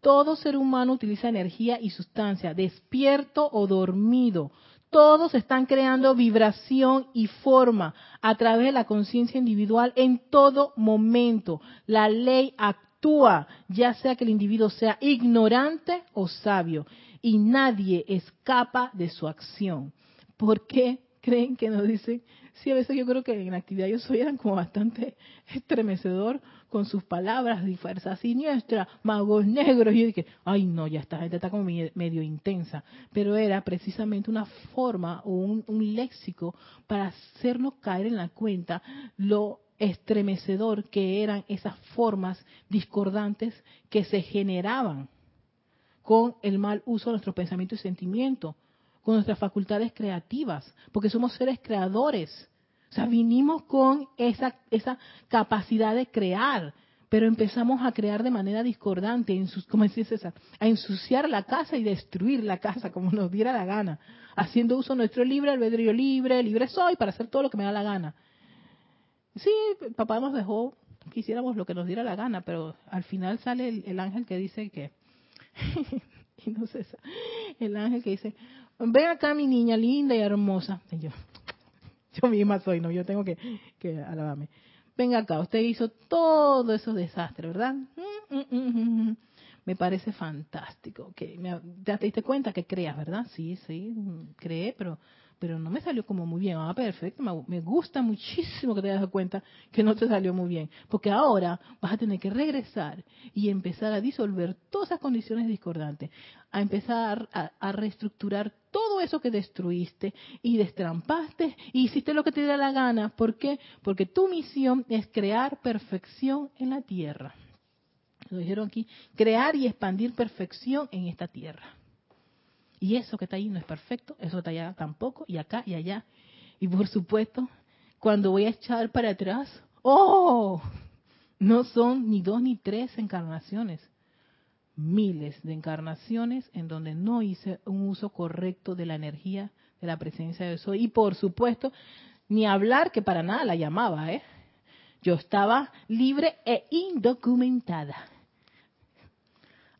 Todo ser humano utiliza energía y sustancia, despierto o dormido. Todos están creando vibración y forma a través de la conciencia individual en todo momento. La ley actúa, ya sea que el individuo sea ignorante o sabio, y nadie escapa de su acción. ¿Por qué creen que nos dicen? Sí, a veces yo creo que en la actividad yo soy como bastante estremecedor con sus palabras fuerza siniestra, magos negros. Y yo dije, ay no, ya esta gente está como medio intensa. Pero era precisamente una forma o un, un léxico para hacernos caer en la cuenta lo estremecedor que eran esas formas discordantes que se generaban con el mal uso de nuestros pensamientos y sentimientos, con nuestras facultades creativas, porque somos seres creadores. O sea, vinimos con esa, esa capacidad de crear, pero empezamos a crear de manera discordante, como decía César, a ensuciar la casa y destruir la casa como nos diera la gana, haciendo uso de nuestro libre albedrío libre, libre soy para hacer todo lo que me da la gana. Sí, papá nos dejó que hiciéramos lo que nos diera la gana, pero al final sale el, ángel que dice que, y no César, el ángel que dice, ven acá mi niña linda y hermosa. Y yo, yo misma soy, no, yo tengo que, que alabarme. Venga acá, usted hizo todo esos desastres, ¿verdad? Mm, mm, mm, me parece fantástico. Que me, te diste cuenta que creas, ¿verdad? Sí, sí, creé, pero pero no me salió como muy bien. Ah, perfecto, me, gusta muchísimo que te hayas cuenta que no te salió muy bien, porque ahora vas a tener que regresar y empezar a disolver todas esas condiciones discordantes, a empezar a, reestructurar todo eso que destruiste y destrampaste y hiciste lo que te diera la gana. ¿Por qué? Porque tu misión es crear perfección en la tierra. Lo dijeron aquí, crear y expandir perfección en esta tierra. Y eso que está ahí no es perfecto, eso está allá tampoco, y acá y allá. Y por supuesto, cuando voy a echar para atrás, ¡oh! No son ni dos ni tres encarnaciones, miles de encarnaciones en donde no hice un uso correcto de la energía de la presencia de Soy. Y por supuesto, ni hablar que para nada la llamaba, ¿eh? Yo estaba libre e indocumentada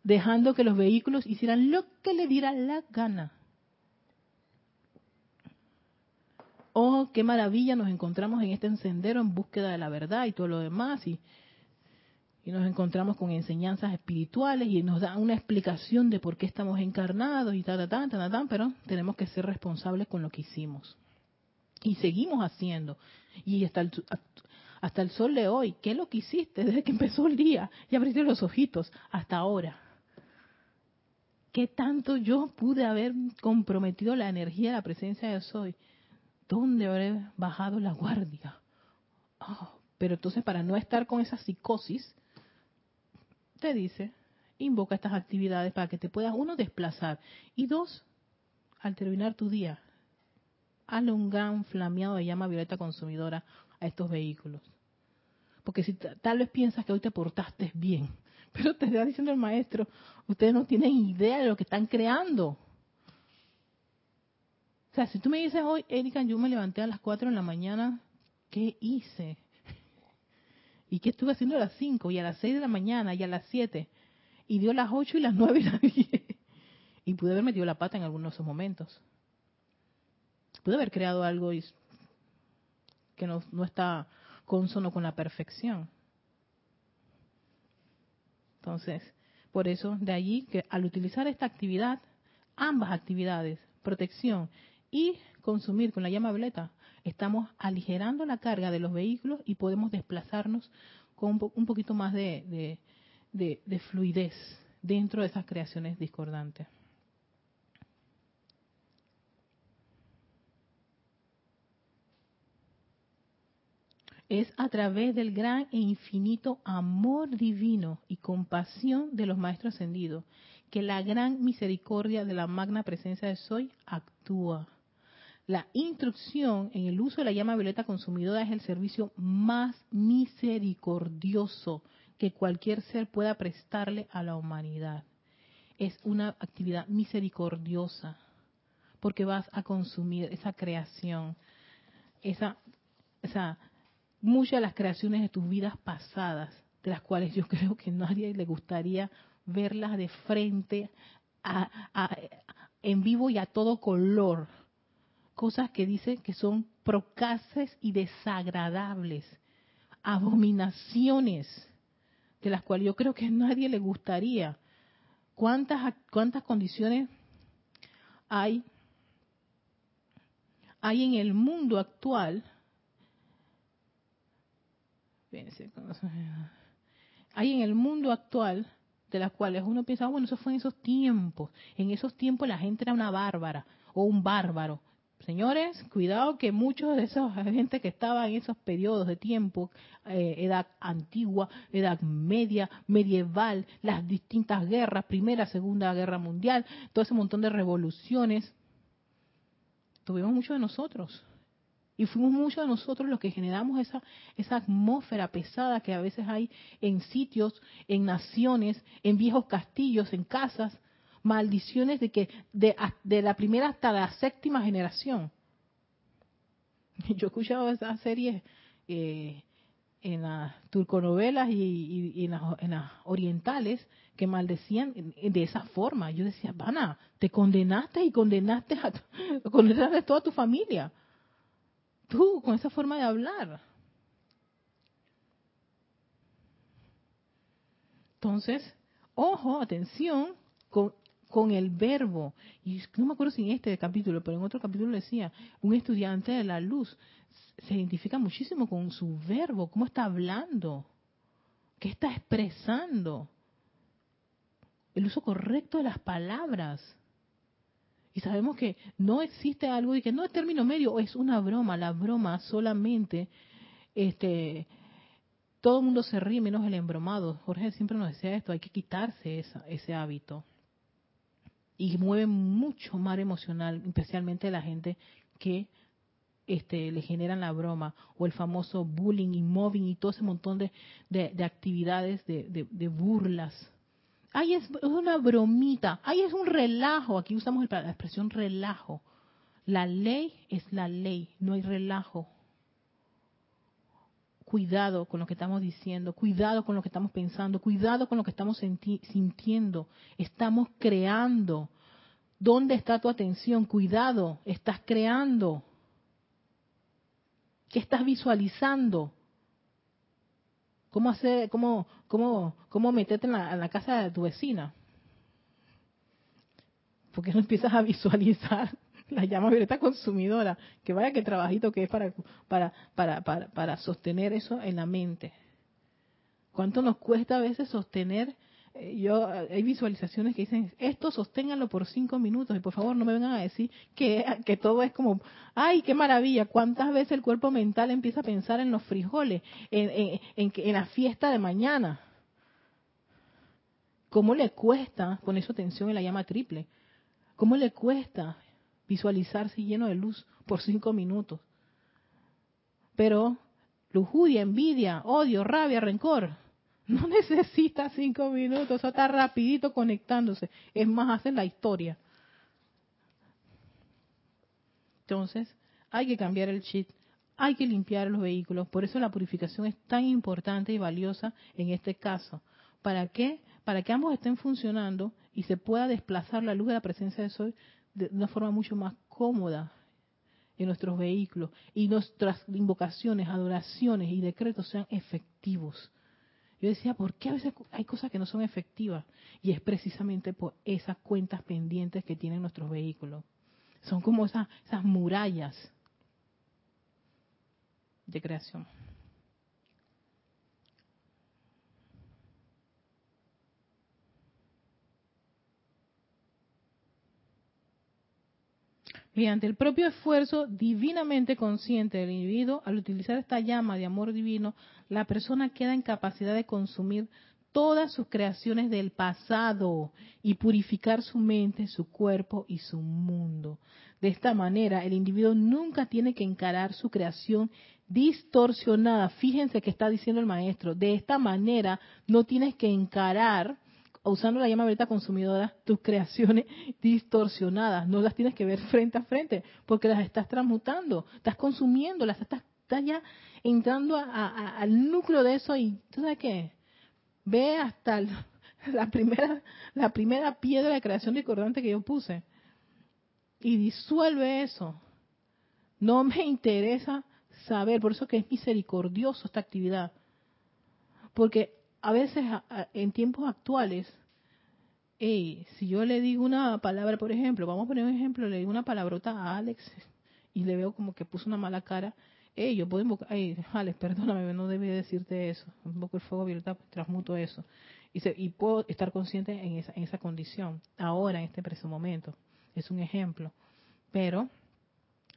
dejando que los vehículos hicieran lo que le diera la gana. Oh, qué maravilla nos encontramos en este encendero en búsqueda de la verdad y todo lo demás. Y, y nos encontramos con enseñanzas espirituales y nos da una explicación de por qué estamos encarnados y tal, tal, tal, tal, pero tenemos que ser responsables con lo que hicimos. Y seguimos haciendo. Y hasta el, hasta el sol de hoy, ¿qué es lo que hiciste desde que empezó el día? Y abriste los ojitos hasta ahora. ¿Qué tanto yo pude haber comprometido la energía de la presencia de Soy? ¿Dónde habré bajado la guardia? Oh, pero entonces para no estar con esa psicosis, te dice, invoca estas actividades para que te puedas, uno, desplazar y dos, al terminar tu día, hazle un gran flameado de llama violeta consumidora a estos vehículos. Porque si tal vez piensas que hoy te portaste bien, pero te está diciendo el maestro, ustedes no tienen idea de lo que están creando. O sea, si tú me dices hoy, Erika, yo me levanté a las 4 de la mañana, ¿qué hice? ¿Y qué estuve haciendo a las 5 y a las 6 de la mañana y a las 7? Y dio las 8 y las 9 y las 10. Y pude haber metido la pata en algunos de esos momentos. Pude haber creado algo que no, no está consono con la perfección. Entonces, por eso, de allí que al utilizar esta actividad, ambas actividades, protección y consumir con la llama violeta, estamos aligerando la carga de los vehículos y podemos desplazarnos con un, poquito más de, de fluidez dentro de esas creaciones discordantes. Es a través del gran e infinito amor divino y compasión de los maestros ascendidos que la gran misericordia de la magna presencia de Soy actúa. La instrucción en el uso de la llama violeta consumidora es el servicio más misericordioso que cualquier ser pueda prestarle a la humanidad. Es una actividad misericordiosa porque vas a consumir esa creación, esa, esa muchas de las creaciones de tus vidas pasadas, de las cuales yo creo que a nadie le gustaría verlas de frente, en vivo y a todo color. Cosas que dicen que son procaces y desagradables, abominaciones, de las cuales yo creo que a nadie le gustaría. ¿Cuántas, cuántas condiciones hay, hay en el mundo actual? Hay en el mundo actual de las cuales uno piensa, ah, bueno, eso fue en esos tiempos. En esos tiempos la gente era una bárbara o un bárbaro. Señores, cuidado que muchos de esos gente que estaban en esos periodos de tiempo, eh, edad antigua, edad media, medieval, las distintas guerras, primera, segunda guerra mundial, todo ese montón de revoluciones, tuvimos mucho de nosotros. Y fuimos muchos de nosotros los que generamos esa, esa atmósfera pesada que a veces hay en sitios, en naciones, en viejos castillos, en casas, maldiciones de que de, de la primera hasta la séptima generación. Yo he escuchado esas series eh, en las turconovelas y, en, las, orientales que maldecían de esa forma. Yo decía, Vana, te condenaste y condenaste a, condenaste a toda tu familia tú con esa forma de hablar? Entonces, ojo, atención con, el verbo. Y no me acuerdo si en este capítulo, pero en otro capítulo decía, un estudiante de la luz se identifica muchísimo con su verbo, cómo está hablando, qué está expresando, el uso correcto de las palabras. Y sabemos que no existe algo y que no es término medio, es una broma. La broma solamente, este, todo el mundo se ríe menos el embromado. Jorge siempre nos decía esto, hay que quitarse ese hábito. Y mueve mucho más emocional, especialmente la gente que este, le generan la broma o el famoso bullying y mobbing y todo ese montón de, de, actividades de, de burlas Ay, es una bromita. Ay, es un relajo. Aquí usamos la expresión relajo. La ley es la ley, no hay relajo. Cuidado con lo que estamos diciendo, cuidado con lo que estamos pensando, cuidado con lo que estamos sintiendo. Estamos creando. ¿Dónde está tu atención? Cuidado, estás creando. ¿Qué estás visualizando? ¿Cómo hacer, cómo, cómo, cómo meterte en la, casa de tu vecina? Porque no empiezas a visualizar la llama violeta consumidora, que vaya que trabajito que es para, para, para, para, para sostener eso en la mente. ¿Cuánto nos cuesta a veces sostener yo hay visualizaciones que dicen esto sosténganlo por cinco minutos y por favor no me vengan a decir que, que todo es como ay qué maravilla cuántas veces el cuerpo mental empieza a pensar en los frijoles en, en, en, la fiesta de mañana. Cómo le cuesta poner su atención en la llama triple cómo le cuesta visualizarse lleno de luz por cinco minutos pero lujuria envidia odio rabia rencor no necesita cinco minutos, eso está rapidito conectándose. Es más, hacen la historia. Entonces, hay que cambiar el chip, hay que limpiar los vehículos. Por eso la purificación es tan importante y valiosa en este caso. ¿Para qué? Para que ambos estén funcionando y se pueda desplazar la luz de la presencia de Sol de una forma mucho más cómoda en nuestros vehículos y nuestras invocaciones, adoraciones y decretos sean efectivos yo decía, ¿por qué a veces hay cosas que no son efectivas? Y es precisamente por esas cuentas pendientes que tienen nuestros vehículos. Son como esas, esas murallas de creación. Mediante el propio esfuerzo divinamente consciente del individuo, al utilizar esta llama de amor divino, la persona queda en capacidad de consumir todas sus creaciones del pasado y purificar su mente, su cuerpo y su mundo. De esta manera, el individuo nunca tiene que encarar su creación distorsionada. Fíjense que está diciendo el maestro. De esta manera, no tienes que encarar usando la llama violeta consumidora, tus creaciones distorsionadas. No las tienes que ver frente a frente, porque las estás transmutando, estás consumiendo, las estás, ya entrando al núcleo de eso y, ¿tú sabes qué? Ve hasta la primera, la primera piedra de creación discordante que yo puse y disuelve eso. No me interesa saber, por eso que es misericordioso esta actividad. Porque a veces en tiempos actuales, si yo le digo una palabra, por ejemplo, vamos a poner un ejemplo, le digo una palabrota a Alex y le veo como que puso una mala cara, hey, yo puedo invocar, Alex, perdóname, no debí decirte eso, un poco el fuego violeta, transmuto eso. Y, y puedo estar consciente en esa, en esa condición, ahora, en este preciso momento. Es un ejemplo. Pero,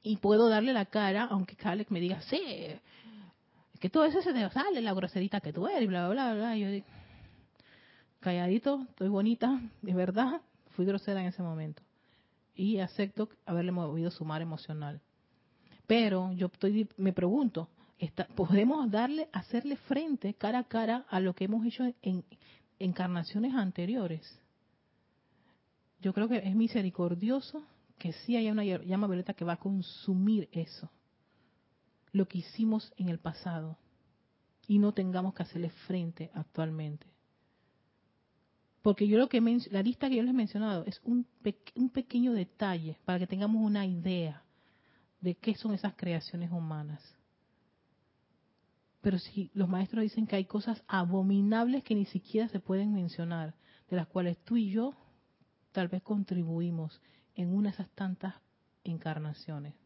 y puedo darle la cara, aunque Alex me diga, sí, que todo eso se te sale, la groserita que tú eres, bla, bla, bla, bla. yo digo, calladito, estoy bonita, de verdad, fui grosera en ese momento. Y acepto haberle movido su mar emocional. Pero yo estoy, me pregunto, ¿podemos darle, hacerle frente cara a cara a lo que hemos hecho en encarnaciones anteriores? Yo creo que es misericordioso que sí haya una llama violeta que va a consumir eso lo que hicimos en el pasado y no tengamos que hacerle frente actualmente. Porque yo lo que la lista que yo les he mencionado es un, un pequeño detalle para que tengamos una idea de qué son esas creaciones humanas. Pero si los maestros dicen que hay cosas abominables que ni siquiera se pueden mencionar, de las cuales tú y yo tal vez contribuimos en una de esas tantas encarnaciones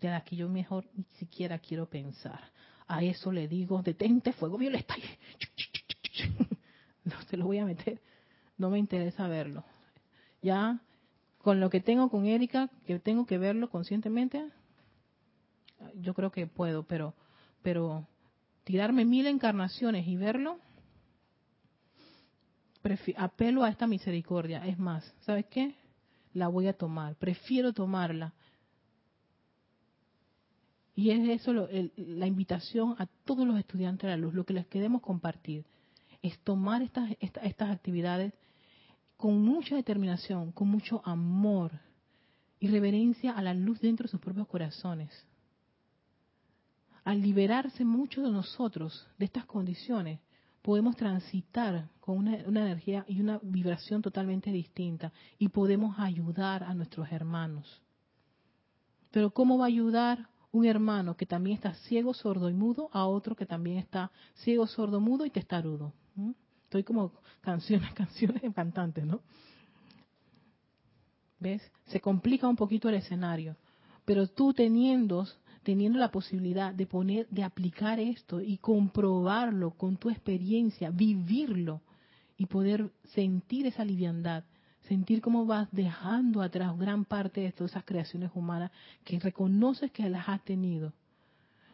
de la que yo mejor ni siquiera quiero pensar. A eso le digo, detente, fuego violeta. No te lo voy a meter, no me interesa verlo. Ya, con lo que tengo con Erika, que tengo que verlo conscientemente, yo creo que puedo, pero, pero tirarme mil encarnaciones y verlo, apelo a esta misericordia. Es más, ¿sabes qué? La voy a tomar, prefiero tomarla y es eso la invitación a todos los estudiantes de la luz, lo que les queremos compartir, es tomar estas, estas, actividades con mucha determinación, con mucho amor y reverencia a la luz dentro de sus propios corazones. Al liberarse muchos de nosotros de estas condiciones, podemos transitar con una, una, energía y una vibración totalmente distinta y podemos ayudar a nuestros hermanos. Pero ¿cómo va a ayudar un hermano que también está ciego, sordo y mudo a otro que también está ciego, sordo, mudo y testarudo. Estoy como canciones, canciones de cantantes, ¿no? ¿Ves? Se complica un poquito el escenario, pero tú teniendo teniendo la posibilidad de poner de aplicar esto y comprobarlo con tu experiencia, vivirlo y poder sentir esa liviandad, sentir cómo vas dejando atrás gran parte de todas esas creaciones humanas que reconoces que las has tenido.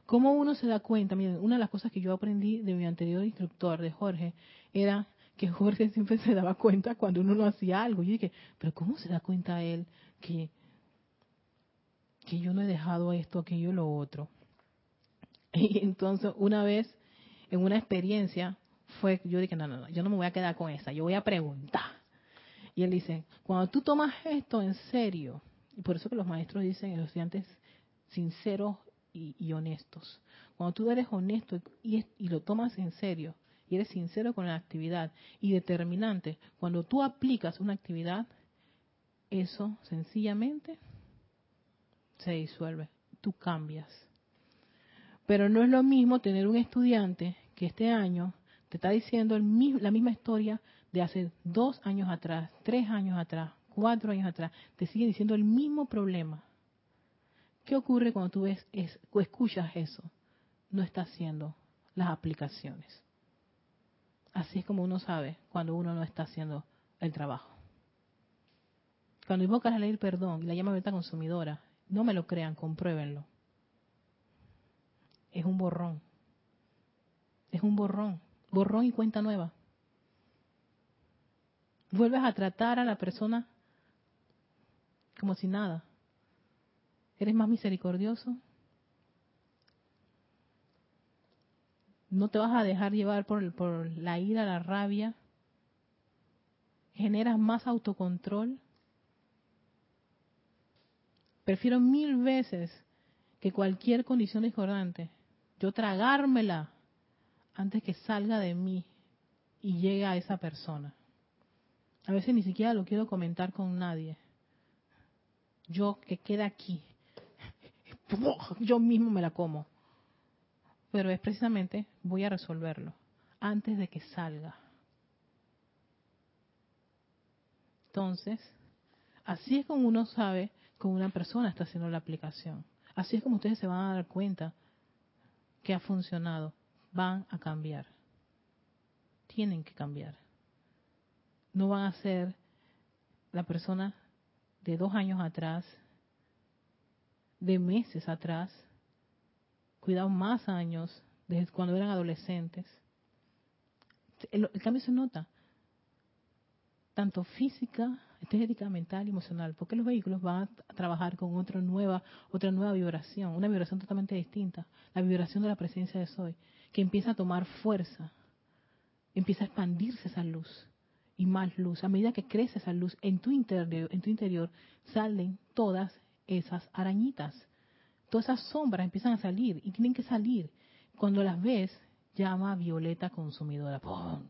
¿Cómo uno se da cuenta? Miren, una de las cosas que yo aprendí de mi anterior instructor, de Jorge, era que Jorge siempre se daba cuenta cuando uno no hacía algo. Yo dije, pero ¿cómo se da cuenta él que, que yo no he dejado esto, aquello, lo otro? Y entonces, una vez, en una experiencia, fue, yo dije, no, no, no, yo no me voy a quedar con esa, yo voy a preguntar. Y él dice, cuando tú tomas esto en serio, y por eso que los maestros dicen, los estudiantes sinceros y, honestos, cuando tú eres honesto y, lo tomas en serio, y eres sincero con la actividad y determinante, cuando tú aplicas una actividad, eso sencillamente se disuelve, tú cambias. Pero no es lo mismo tener un estudiante que este año te está diciendo el, la misma historia de hace dos años atrás, tres años atrás, cuatro años atrás, te sigue diciendo el mismo problema. ¿Qué ocurre cuando tú ves, escuchas eso? No está haciendo las aplicaciones. Así es como uno sabe cuando uno no está haciendo el trabajo. Cuando invocas la ley perdón y la llama abierta consumidora, no me lo crean, compruébenlo. Es un borrón. Es un borrón. Borrón y cuenta nueva. Vuelves a tratar a la persona como si nada. ¿Eres más misericordioso? ¿No te vas a dejar llevar por, por la ira, la rabia? ¿Generas más autocontrol? Prefiero mil veces que cualquier condición discordante, yo tragármela antes que salga de mí y llegue a esa persona. A veces ni siquiera lo quiero comentar con nadie. Yo que queda aquí, yo mismo me la como. Pero es precisamente, voy a resolverlo antes de que salga. Entonces, así es como uno sabe cómo una persona está haciendo la aplicación. Así es como ustedes se van a dar cuenta que ha funcionado. Van a cambiar. Tienen que cambiar. No van a ser la persona de dos años atrás, de meses atrás, cuidado más años, desde cuando eran adolescentes. El, cambio se nota, tanto física, estética, mental y emocional, porque los vehículos van a trabajar con otra nueva, otra nueva vibración, una vibración totalmente distinta, la vibración de la presencia de Soy, que empieza a tomar fuerza, empieza a expandirse esa luz y más luz. A medida que crece esa luz en tu interior, en tu interior salen todas esas arañitas. Todas esas sombras empiezan a salir y tienen que salir. Cuando las ves, llama violeta consumidora. ¡Pum!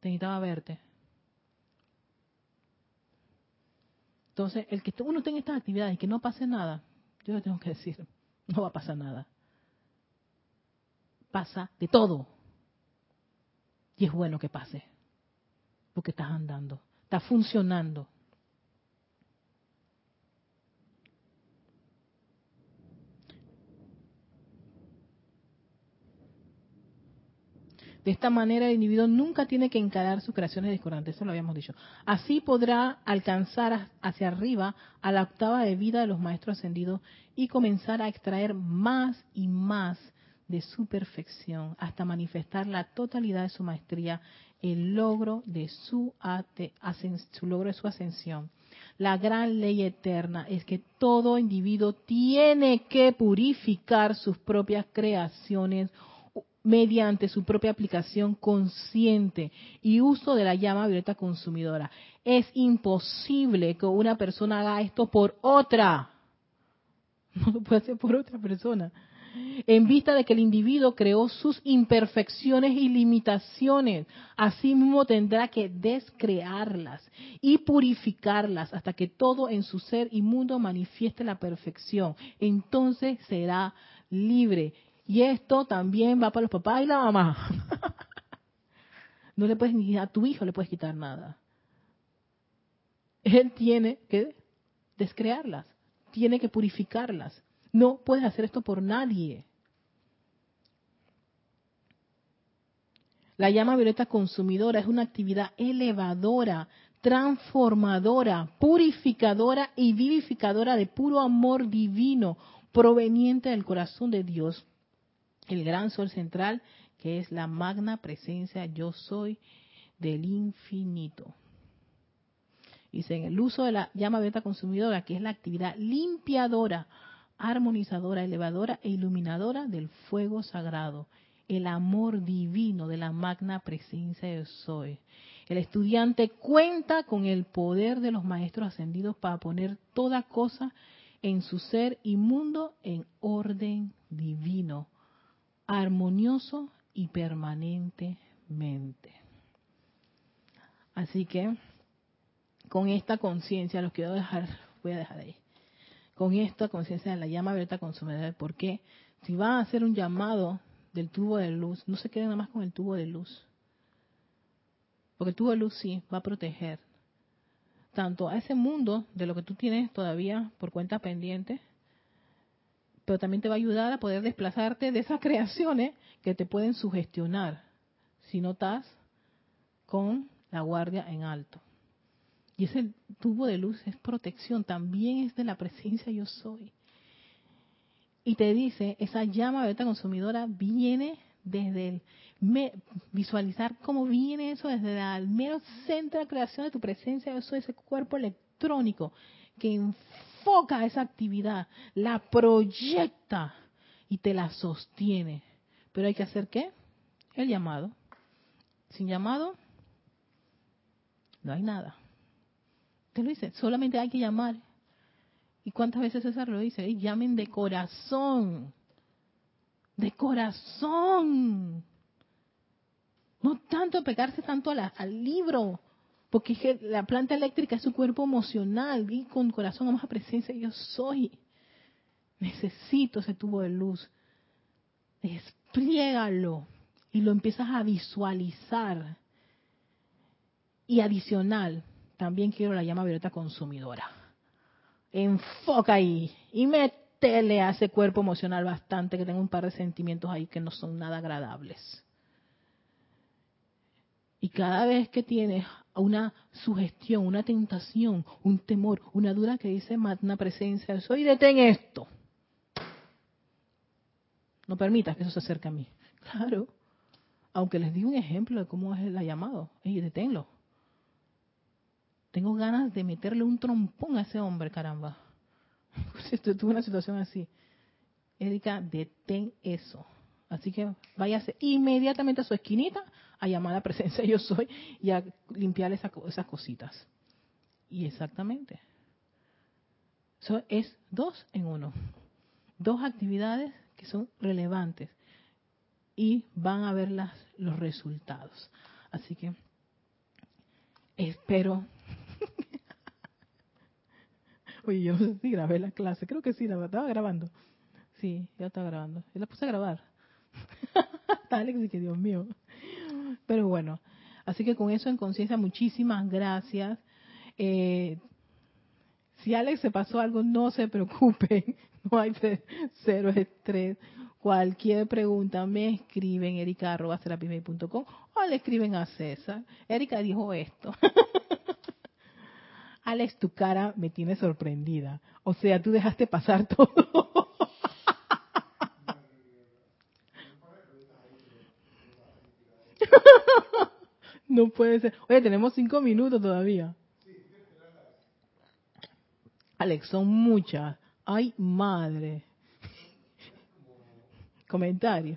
Te necesitaba verte. Entonces, el que uno tenga estas actividades y que no pase nada, yo le tengo que decir, no va a pasar nada. Pasa de todo. Y es bueno que pase porque estás andando, está funcionando. De esta manera el individuo nunca tiene que encarar sus creaciones discordantes, eso lo habíamos dicho. Así podrá alcanzar hacia arriba a la octava de vida de los maestros ascendidos y comenzar a extraer más y más de su perfección hasta manifestar la totalidad de su maestría el logro de su, su logro de su ascensión. La gran ley eterna es que todo individuo tiene que purificar sus propias creaciones mediante su propia aplicación consciente y uso de la llama violeta consumidora. Es imposible que una persona haga esto por otra. No lo puede hacer por otra persona en vista de que el individuo creó sus imperfecciones y limitaciones. Asimismo tendrá que descrearlas y purificarlas hasta que todo en su ser y mundo manifieste la perfección. Entonces será libre. Y esto también va para los papás y la mamá. no le puedes ni a tu hijo le puedes quitar nada. Él tiene que descrearlas, tiene que purificarlas. No puedes hacer esto por nadie. La llama violeta consumidora es una actividad elevadora, transformadora, purificadora y vivificadora de puro amor divino proveniente del corazón de Dios, el gran sol central, que es la magna presencia yo soy del infinito. Dice, en el uso de la llama violeta consumidora, que es la actividad limpiadora, armonizadora, elevadora e iluminadora del fuego sagrado, el amor divino de la magna presencia de Soy. El estudiante cuenta con el poder de los maestros ascendidos para poner toda cosa en su ser y mundo en orden divino, armonioso y permanentemente. Así que con esta conciencia los quiero dejar, voy a dejar ahí con esta conciencia de la llama abierta consumidora. ¿Por qué? Si va a hacer un llamado del tubo de luz, no se queden nada más con el tubo de luz. Porque el tubo de luz sí va a proteger. tanto a ese mundo de lo que tú tienes todavía por cuenta pendiente, pero también te va a ayudar a poder desplazarte de esas creaciones que te pueden sugestionar si no estás con la guardia en alto. Y ese tubo de luz es protección, también es de la presencia yo soy. Y te dice, esa llama beta consumidora viene desde el visualizar cómo viene eso desde el mero centro de creación de tu presencia soy, ese cuerpo electrónico que enfoca esa actividad, la proyecta y te la sostiene. Pero hay que hacer qué? El llamado. Sin llamado, no hay nada. Te lo dice, solamente hay que llamar. ¿Y cuántas veces César lo dice? llamen de corazón. De corazón. No tanto pegarse tanto al libro. Porque la planta eléctrica es su cuerpo emocional. Y con corazón vamos a presencia. Yo soy. Necesito ese tubo de luz. Despliégalo. Y lo empiezas a visualizar. Y adicional, también quiero la llama violeta consumidora. Enfoca ahí y métele a ese cuerpo emocional bastante que tenga un par de sentimientos ahí que no son nada agradables. Y cada vez que tienes una sugestión, una tentación, un temor, una duda que dice una presencia, soy detén esto. No permitas que eso se acerque a mí. Claro. Aunque les di un ejemplo de cómo es la llamado. Y deténlo. Tengo ganas de meterle un trompón a ese hombre, caramba. Tuve una situación así. Erika, detén eso. Así que váyase inmediatamente a su esquinita a llamar a la presencia yo soy y a limpiar esas cositas. Y exactamente. Eso es dos en uno. Dos actividades que son relevantes y van a ver las, los resultados. Así que espero Oye, yo no sé si grabé la clase, creo que sí, la estaba grabando. Sí, ya estaba grabando. Yo la puse a grabar. Alex y que Dios mío. Pero bueno, así que con eso en conciencia, muchísimas gracias. Eh, si Alex se pasó algo, no se preocupen, no hay cero estrés. Cualquier pregunta me escriben erica.com o le escriben a César. Erika dijo esto. Alex, tu cara me tiene sorprendida. O sea, tú dejaste pasar todo. no puede ser. Oye, tenemos cinco minutos todavía. Alex, son muchas. Ay, madre. Comentario.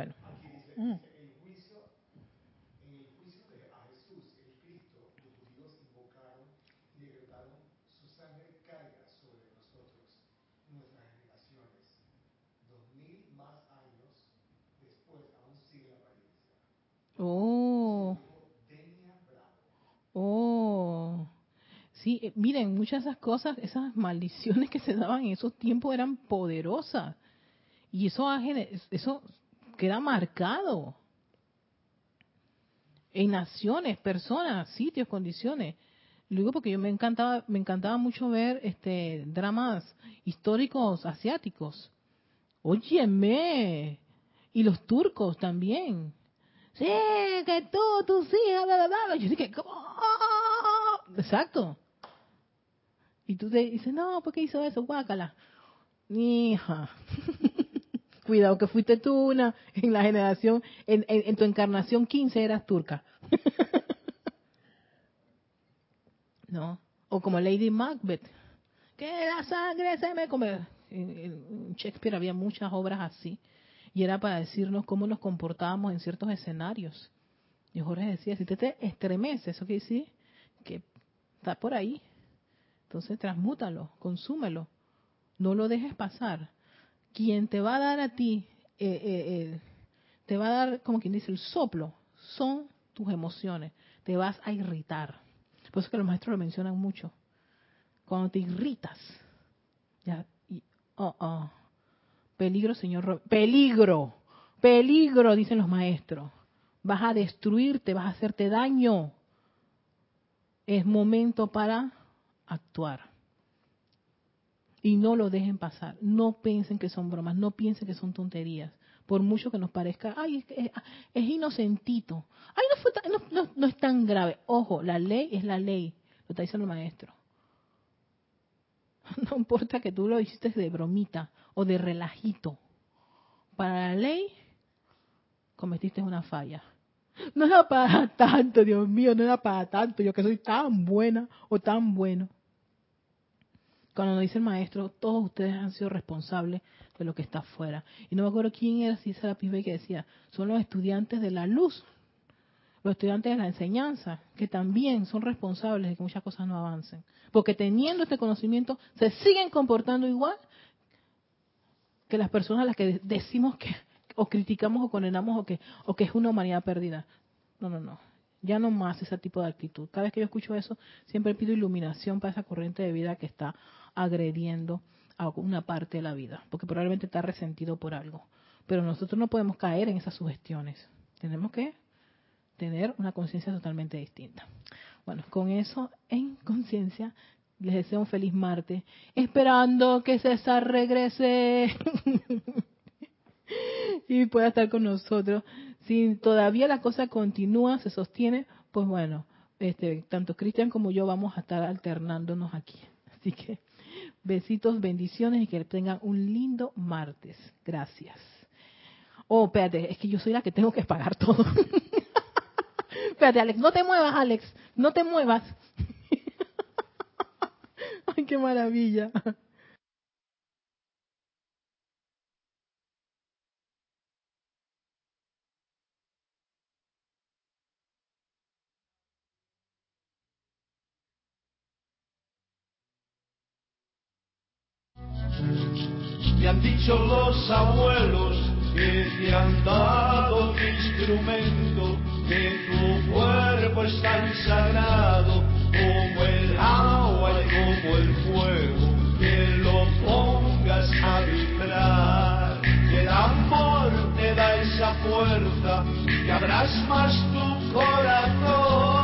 la apariencia. Oh. Oh. Sí, eh, miren, muchas de esas cosas, esas maldiciones que se daban en esos tiempos eran poderosas. Y eso, eso queda marcado en naciones, personas, sitios, condiciones. Lo digo porque yo me encantaba, me encantaba mucho ver este dramas históricos asiáticos. Óyeme, y los turcos también. Sí, que tú, tus hijas, bla, bla, bla. Yo dije, Exacto. Y tú te dices, no, ¿por qué hizo eso? Guácala. Hija. Cuidado que fuiste tú una en la generación, en, tu encarnación 15 eras turca. ¿No? O como Lady Macbeth, que la sangre se me come. En Shakespeare había muchas obras así y era para decirnos cómo nos comportábamos en ciertos escenarios. Y Jorge decía, si te, te estremece, eso quiere decir que está por ahí. Entonces transmútalo, consúmelo, no lo dejes pasar. Quien te va a dar a ti, eh, eh, eh, te va a dar, como quien dice, el soplo, son tus emociones. Te vas a irritar. Por eso que los maestros lo mencionan mucho. Cuando te irritas, ya, oh, oh, peligro, señor, peligro, peligro, dicen los maestros. Vas a destruirte, vas a hacerte daño. Es momento para actuar. Y no lo dejen pasar. No piensen que son bromas, no piensen que son tonterías. Por mucho que nos parezca, ay, es, inocentito. Ay, no, fue no, es tan grave. Ojo, la ley es la ley. Lo está diciendo el maestro. No importa que tú lo hiciste de bromita o de relajito. Para la ley, cometiste una falla. No era para tanto, Dios mío, no era para tanto. Yo que soy tan buena o tan bueno. Cuando nos dice el maestro, todos ustedes han sido responsables de lo que está afuera. Y no me acuerdo quién era, si era la que decía, son los estudiantes de la luz, los estudiantes de la enseñanza, que también son responsables de que muchas cosas no avancen. Porque teniendo este conocimiento, se siguen comportando igual que las personas a las que decimos que o criticamos o condenamos o que, o que es una humanidad perdida. No, no, no. Ya no más ese tipo de actitud. Cada vez que yo escucho eso, siempre pido iluminación para esa corriente de vida que está agrediendo a una parte de la vida, porque probablemente está resentido por algo. Pero nosotros no podemos caer en esas sugestiones. Tenemos que tener una conciencia totalmente distinta. Bueno, con eso en conciencia les deseo un feliz martes, esperando que César regrese y pueda estar con nosotros. Si todavía la cosa continúa, se sostiene, pues bueno, este, tanto Cristian como yo vamos a estar alternándonos aquí. Así que besitos, bendiciones y que tengan un lindo martes. Gracias. Oh, espérate, es que yo soy la que tengo que pagar todo. espérate, Alex, no te muevas, Alex, no te muevas. Ay, qué maravilla. Los abuelos que te han dado tu instrumento, que tu cuerpo es tan sagrado como el agua y como el fuego, que lo pongas a vibrar. Que el amor te da esa fuerza, que abras más tu corazón